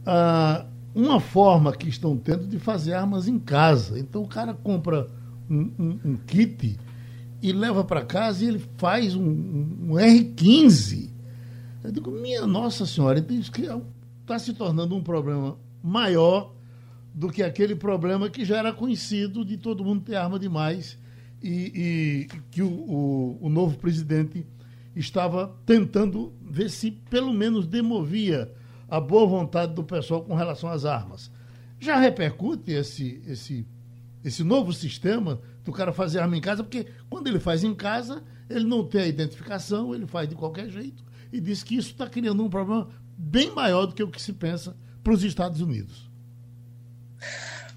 ah, uma forma que estão tendo de fazer armas em casa. Então o cara compra um, um, kit e leva para casa e ele faz um, um R15. Eu digo, minha Nossa Senhora, então isso está se tornando um problema maior do que aquele problema que já era conhecido de todo mundo ter arma demais e, e que o, o, o, novo presidente estava tentando ver se pelo menos demovia a boa vontade do pessoal com relação às armas. Já repercute esse, esse, esse novo sistema do cara fazer arma em casa, porque quando ele faz em casa, ele não tem a identificação, ele faz de qualquer jeito, e diz que isso está criando um problema bem maior do que o que se pensa para os Estados Unidos.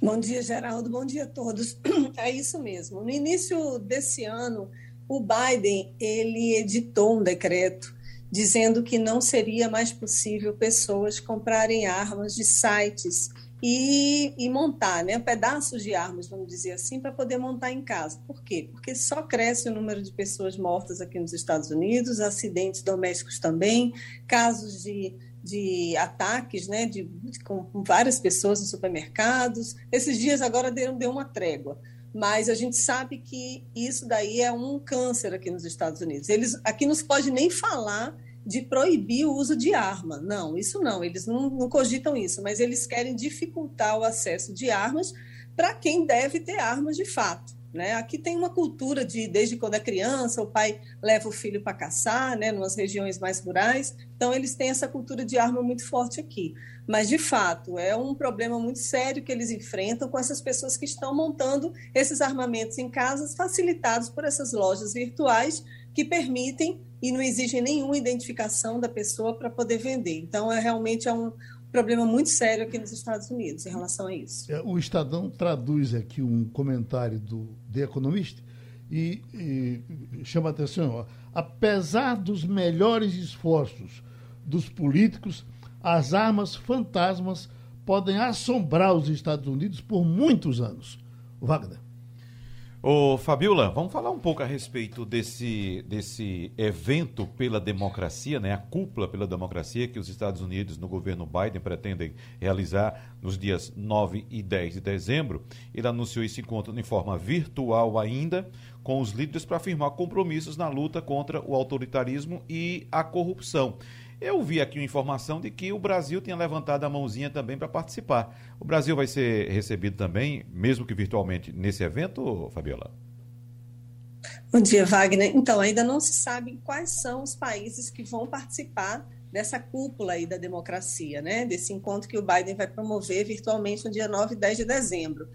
Bom dia, Geraldo. Bom dia a todos. [clears throat] É isso mesmo. No início desse ano, o Biden ele editou um decreto dizendo que não seria mais possível pessoas comprarem armas de sites e, e, montar né, pedaços de armas, vamos dizer assim, para poder montar em casa. Por quê? Porque só cresce o número de pessoas mortas aqui nos Estados Unidos, acidentes domésticos também, casos de de ataques né, de, de, com, várias pessoas nos supermercados. Esses dias agora deu, deu uma trégua, mas a gente sabe que isso daí é um câncer aqui nos Estados Unidos. Eles aqui não se pode nem falar de proibir o uso de arma. Não, isso não, eles não, não cogitam isso, mas eles querem dificultar o acesso de armas para quem deve ter armas de fato. Né? Aqui tem uma cultura de, desde quando é criança, o pai leva o filho para caçar, né, nas regiões mais rurais, então eles têm essa cultura de arma muito forte aqui. Mas, de fato, é um problema muito sério que eles enfrentam com essas pessoas que estão montando esses armamentos em casas, facilitados por essas lojas virtuais que permitem e não exigem nenhuma identificação da pessoa para poder vender. Então, é realmente é um, problema muito sério aqui nos Estados Unidos em relação a isso. É, o Estadão traduz aqui um comentário do The Economist e, e chama a atenção. Apesar dos melhores esforços dos políticos, as armas fantasmas podem assombrar os Estados Unidos por muitos anos. Wagner. Ô, Fabiola, vamos falar um pouco a respeito desse, desse evento pela democracia, né? A cúpula pela democracia que os Estados Unidos, no governo Biden, pretendem realizar nos dias 9 e 10 de dezembro. Ele anunciou esse encontro em forma virtual ainda, com os líderes para afirmar compromissos na luta contra o autoritarismo e a corrupção. Eu vi aqui uma informação de que o Brasil tinha levantado a mãozinha também para participar. O Brasil vai ser recebido também, mesmo que virtualmente, nesse evento, Fabiola? Bom dia, Wagner. Então, ainda não se sabe quais são os países que vão participar dessa cúpula aí da democracia, né? Desse encontro que o Biden vai promover virtualmente no dia 9 e 10 de dezembro.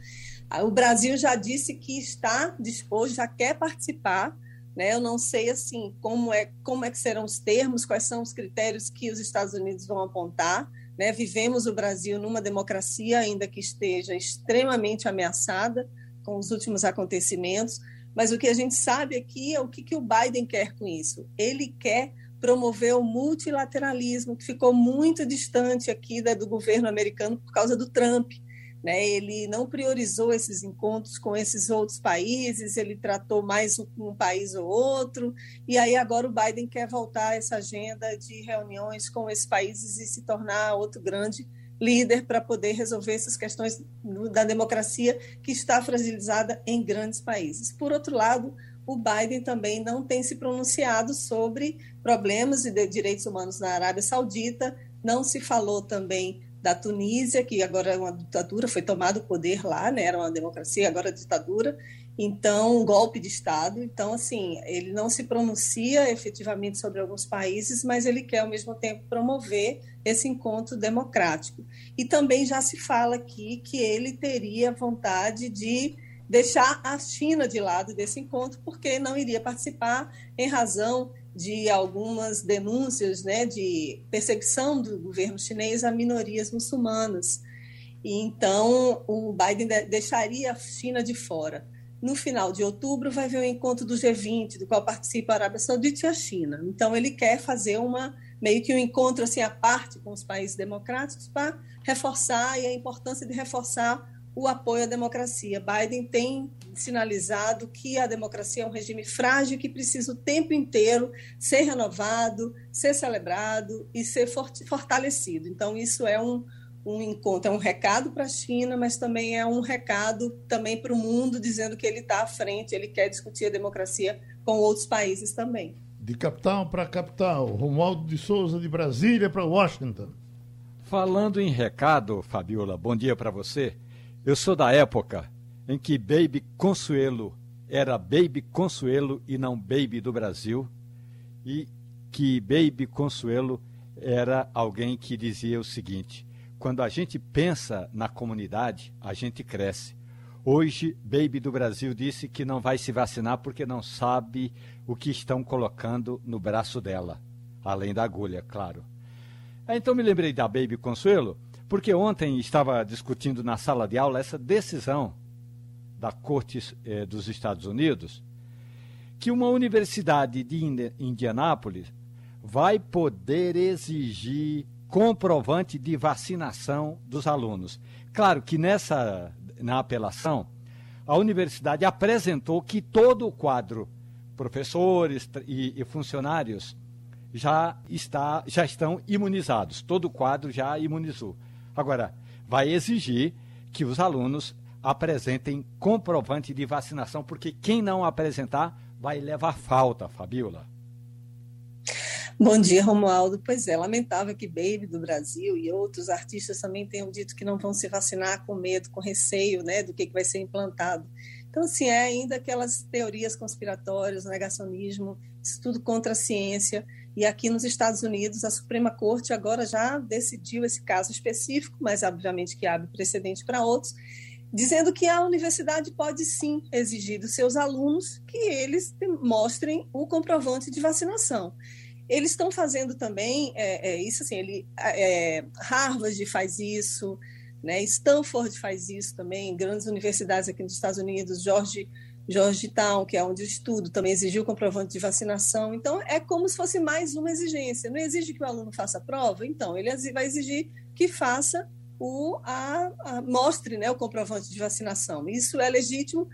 O Brasil já disse que está disposto, já quer participar, né? Eu não sei assim como é como é que serão os termos, quais são os critérios que os Estados Unidos vão apontar. Né? Vivemos o Brasil numa democracia ainda que esteja extremamente ameaçada com os últimos acontecimentos, mas o que a gente sabe aqui é o que, que o Biden quer com isso. Ele quer promover o multilateralismo, que ficou muito distante aqui do governo americano por causa do Trump. Né? Ele não priorizou esses encontros com esses outros países, ele tratou mais um, um, país ou outro, e aí agora o Biden quer voltar a essa agenda de reuniões com esses países e se tornar outro grande líder para poder resolver essas questões da democracia que está fragilizada em grandes países. Por outro lado, o Biden também não tem se pronunciado sobre problemas de direitos humanos na Arábia Saudita, não se falou também da Tunísia, que agora é uma ditadura, foi tomado o poder lá, né? era uma democracia, agora é ditadura, então, um golpe de Estado. Então, assim, ele não se pronuncia efetivamente sobre alguns países, mas ele quer, ao mesmo tempo, promover esse encontro democrático. E também já se fala aqui que ele teria vontade de deixar a China de lado desse encontro, porque não iria participar em razão de algumas denúncias né, de perseguição do governo chinês a minorias muçulmanas. E então, o Biden deixaria a China de fora. No final de outubro, vai haver o encontro do G20, do qual participa a Arábia Saudita e a China. Então, ele quer fazer uma meio que um encontro assim à parte com os países democráticos para reforçar e a importância de reforçar o apoio à democracia. Biden tem sinalizado que a democracia é um regime frágil que precisa o tempo inteiro ser renovado, ser celebrado e ser fortalecido. Então, isso é um, um encontro, é um recado para a China, mas também é um recado também para o mundo, dizendo que ele está à frente, ele quer discutir a democracia com outros países também. De capital para capital, Romualdo de Souza de Brasília para Washington. Falando em recado, Fabiola, bom dia para você. Eu sou da época em que Baby Consuelo era Baby Consuelo e não Baby do Brasil, e que Baby Consuelo era alguém que dizia o seguinte: quando a gente pensa na comunidade, a gente cresce. Hoje, Baby do Brasil disse que não vai se vacinar porque não sabe o que estão colocando no braço dela, além da agulha, claro. Então me lembrei da Baby Consuelo porque ontem estava discutindo na sala de aula essa decisão da Corte eh, dos Estados Unidos que uma universidade de Indianápolis vai poder exigir comprovante de vacinação dos alunos. Claro que nessa na apelação a universidade apresentou que todo o quadro professores e, e funcionários já está já estão imunizados, todo o quadro já imunizou. Agora, vai exigir que os alunos apresentem comprovante de vacinação, porque quem não apresentar vai levar falta, Fabiola. Bom dia, Romualdo. Pois é, lamentável que Baby do Brasil e outros artistas também tenham dito que não vão se vacinar com medo, com receio né, do que, que vai ser implantado. Então, assim, é ainda aquelas teorias conspiratórias, negacionismo, isso tudo contra a ciência. E aqui nos Estados Unidos, a Suprema Corte agora já decidiu esse caso específico, mas obviamente que abre precedente para outros, dizendo que a universidade pode sim exigir dos seus alunos que eles mostrem o comprovante de vacinação. Eles estão fazendo também é, é, isso assim, ele, é, Harvard faz isso, né? Stanford faz isso também, grandes universidades aqui nos Estados Unidos, George Georgetown, que é onde eu estudo, também exigiu comprovante de vacinação. Então, é como se fosse mais uma exigência. Não exige que o aluno faça a prova? Então, ele vai exigir que faça o, a, a mostre né, o comprovante de vacinação. Isso é legítimo.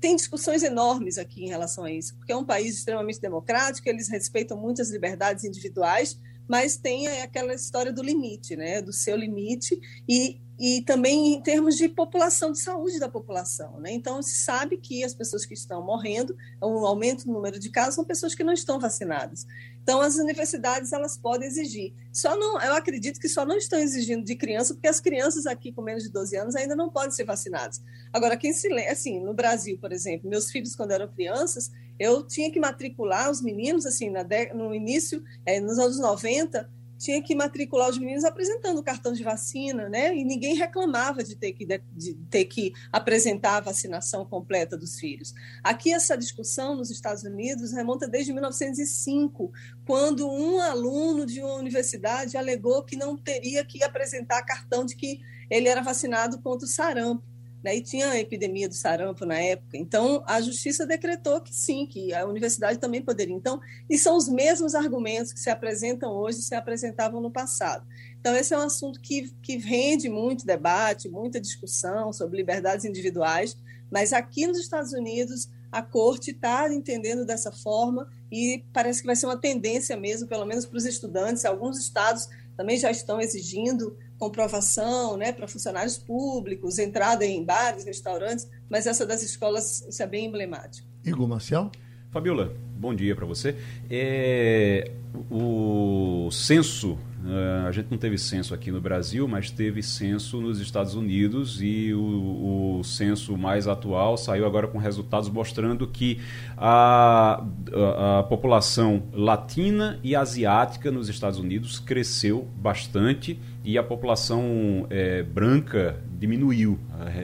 tem discussões enormes aqui em relação a isso, porque é um país extremamente democrático, eles respeitam muitas liberdades individuais, mas tem aquela história do limite, né, do seu limite, e, e também em termos de população, de saúde da população. Né? Então, se sabe que as pessoas que estão morrendo, um aumento no número de casos, são pessoas que não estão vacinadas. Então, as universidades elas podem exigir. Só não, eu acredito que só não estão exigindo de criança, porque as crianças aqui com menos de 12 anos ainda não podem ser vacinadas. Agora, quem se lembra, assim, no Brasil, por exemplo, meus filhos, quando eram crianças, eu tinha que matricular os meninos, assim, na no início, é, nos anos 90, tinha que matricular os meninos apresentando o cartão de vacina, né? E ninguém reclamava de ter que, de ter que apresentar a vacinação completa dos filhos. Aqui, essa discussão nos Estados Unidos remonta desde 1905, quando um aluno de uma universidade alegou que não teria que apresentar cartão de que ele era vacinado contra o sarampo né, e tinha a epidemia do sarampo na época. Então, a justiça decretou que sim, que a universidade também poderia. Então, e são os mesmos argumentos que se apresentam hoje se apresentavam no passado. Então, esse é um assunto que, que rende muito debate, muita discussão sobre liberdades individuais, mas aqui nos Estados Unidos a corte está entendendo dessa forma e parece que vai ser uma tendência mesmo, pelo menos para os estudantes. Alguns estados também já estão exigindo comprovação né, para funcionários públicos, entrada em bares, restaurantes, mas essa das escolas, isso é bem emblemático. Igor Marcial? Fabiola, bom dia para você. É, o censo, uh, a gente não teve censo aqui no Brasil, mas teve censo nos Estados Unidos e o, o censo mais atual saiu agora com resultados mostrando que a, a, a população latina e asiática nos Estados Unidos cresceu bastante e a população é, branca diminuiu,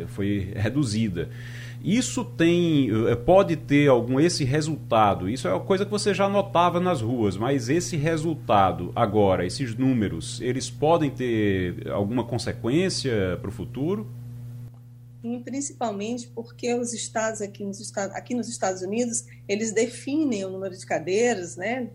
foi reduzida. Isso tem, é, pode ter algum esse resultado. Isso é uma coisa que você já notava nas ruas, mas esse resultado agora, esses números, eles podem ter alguma consequência para o futuro? Principalmente porque os estados aqui nos, estados aqui nos Estados Unidos eles definem o número de cadeiras, né?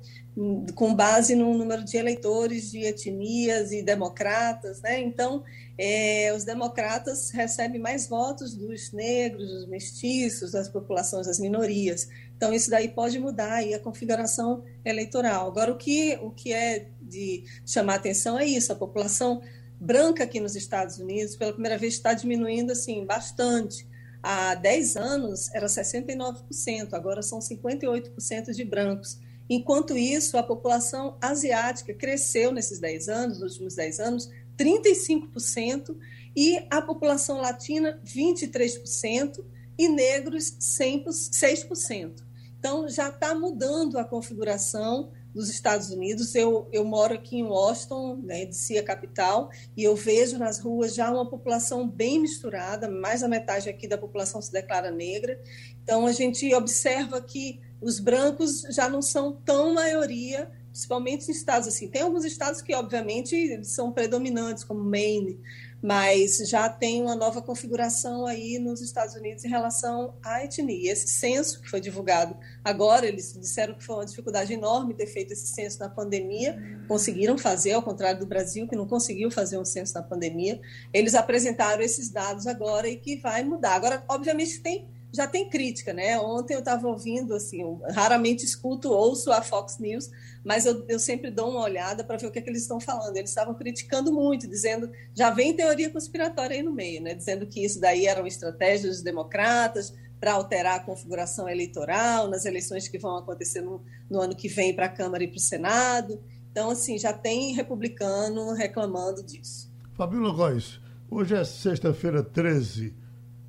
com base no número de eleitores de etnias e democratas, né? Então, é, os democratas recebem mais votos dos negros, dos mestiços, das populações, das minorias. Então, isso daí pode mudar aí a configuração eleitoral. Agora, o que, o que é de chamar atenção é isso: a população branca aqui nos Estados Unidos, pela primeira vez, está diminuindo assim bastante. Há 10 anos era 69%, agora são 58% de brancos. Enquanto isso, a população asiática cresceu nesses 10 anos, nos últimos 10 anos, 35%, e a população latina, 23%, e negros, 6%. Então, já está mudando a configuração dos Estados Unidos. Eu, eu moro aqui em Washington, né, DC, a capital, e eu vejo nas ruas já uma população bem misturada, mais da metade aqui da população se declara negra. Então, a gente observa que os brancos já não são tão maioria, principalmente em estados assim. Tem alguns estados que, obviamente, são predominantes, como Maine, mas já tem uma nova configuração aí nos Estados Unidos em relação à etnia. Esse censo que foi divulgado agora, eles disseram que foi uma dificuldade enorme ter feito esse censo na pandemia, conseguiram fazer, ao contrário do Brasil, que não conseguiu fazer um censo na pandemia. Eles apresentaram esses dados agora e que vai mudar. Agora, obviamente, tem já tem crítica, né? Ontem eu estava ouvindo, assim, raramente escuto, ouço a Fox News, mas eu, eu sempre dou uma olhada para ver o que, é que eles estão falando. Eles estavam criticando muito, dizendo, já vem teoria conspiratória aí no meio, né? Dizendo que isso daí eram estratégias dos democratas para alterar a configuração eleitoral nas eleições que vão acontecer no, no ano que vem para a Câmara e para o Senado. Então, assim, já tem republicano reclamando disso. Fabíola Góes, hoje é sexta-feira 13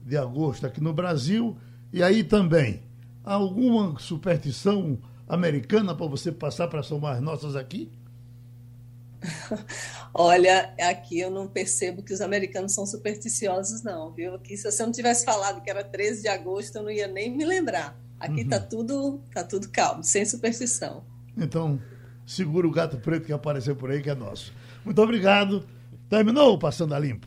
de agosto aqui no Brasil. E aí também, alguma superstição americana para você passar para somar as nossas aqui? [laughs] Olha, aqui eu não percebo que os americanos são supersticiosos, não, viu? Aqui, se você não tivesse falado que era 13 de agosto, eu não ia nem me lembrar. Aqui está uhum. tudo, tá tudo calmo, sem superstição. Então, segura o gato preto que apareceu por aí, que é nosso. Muito obrigado. Terminou o Passando a Limpo.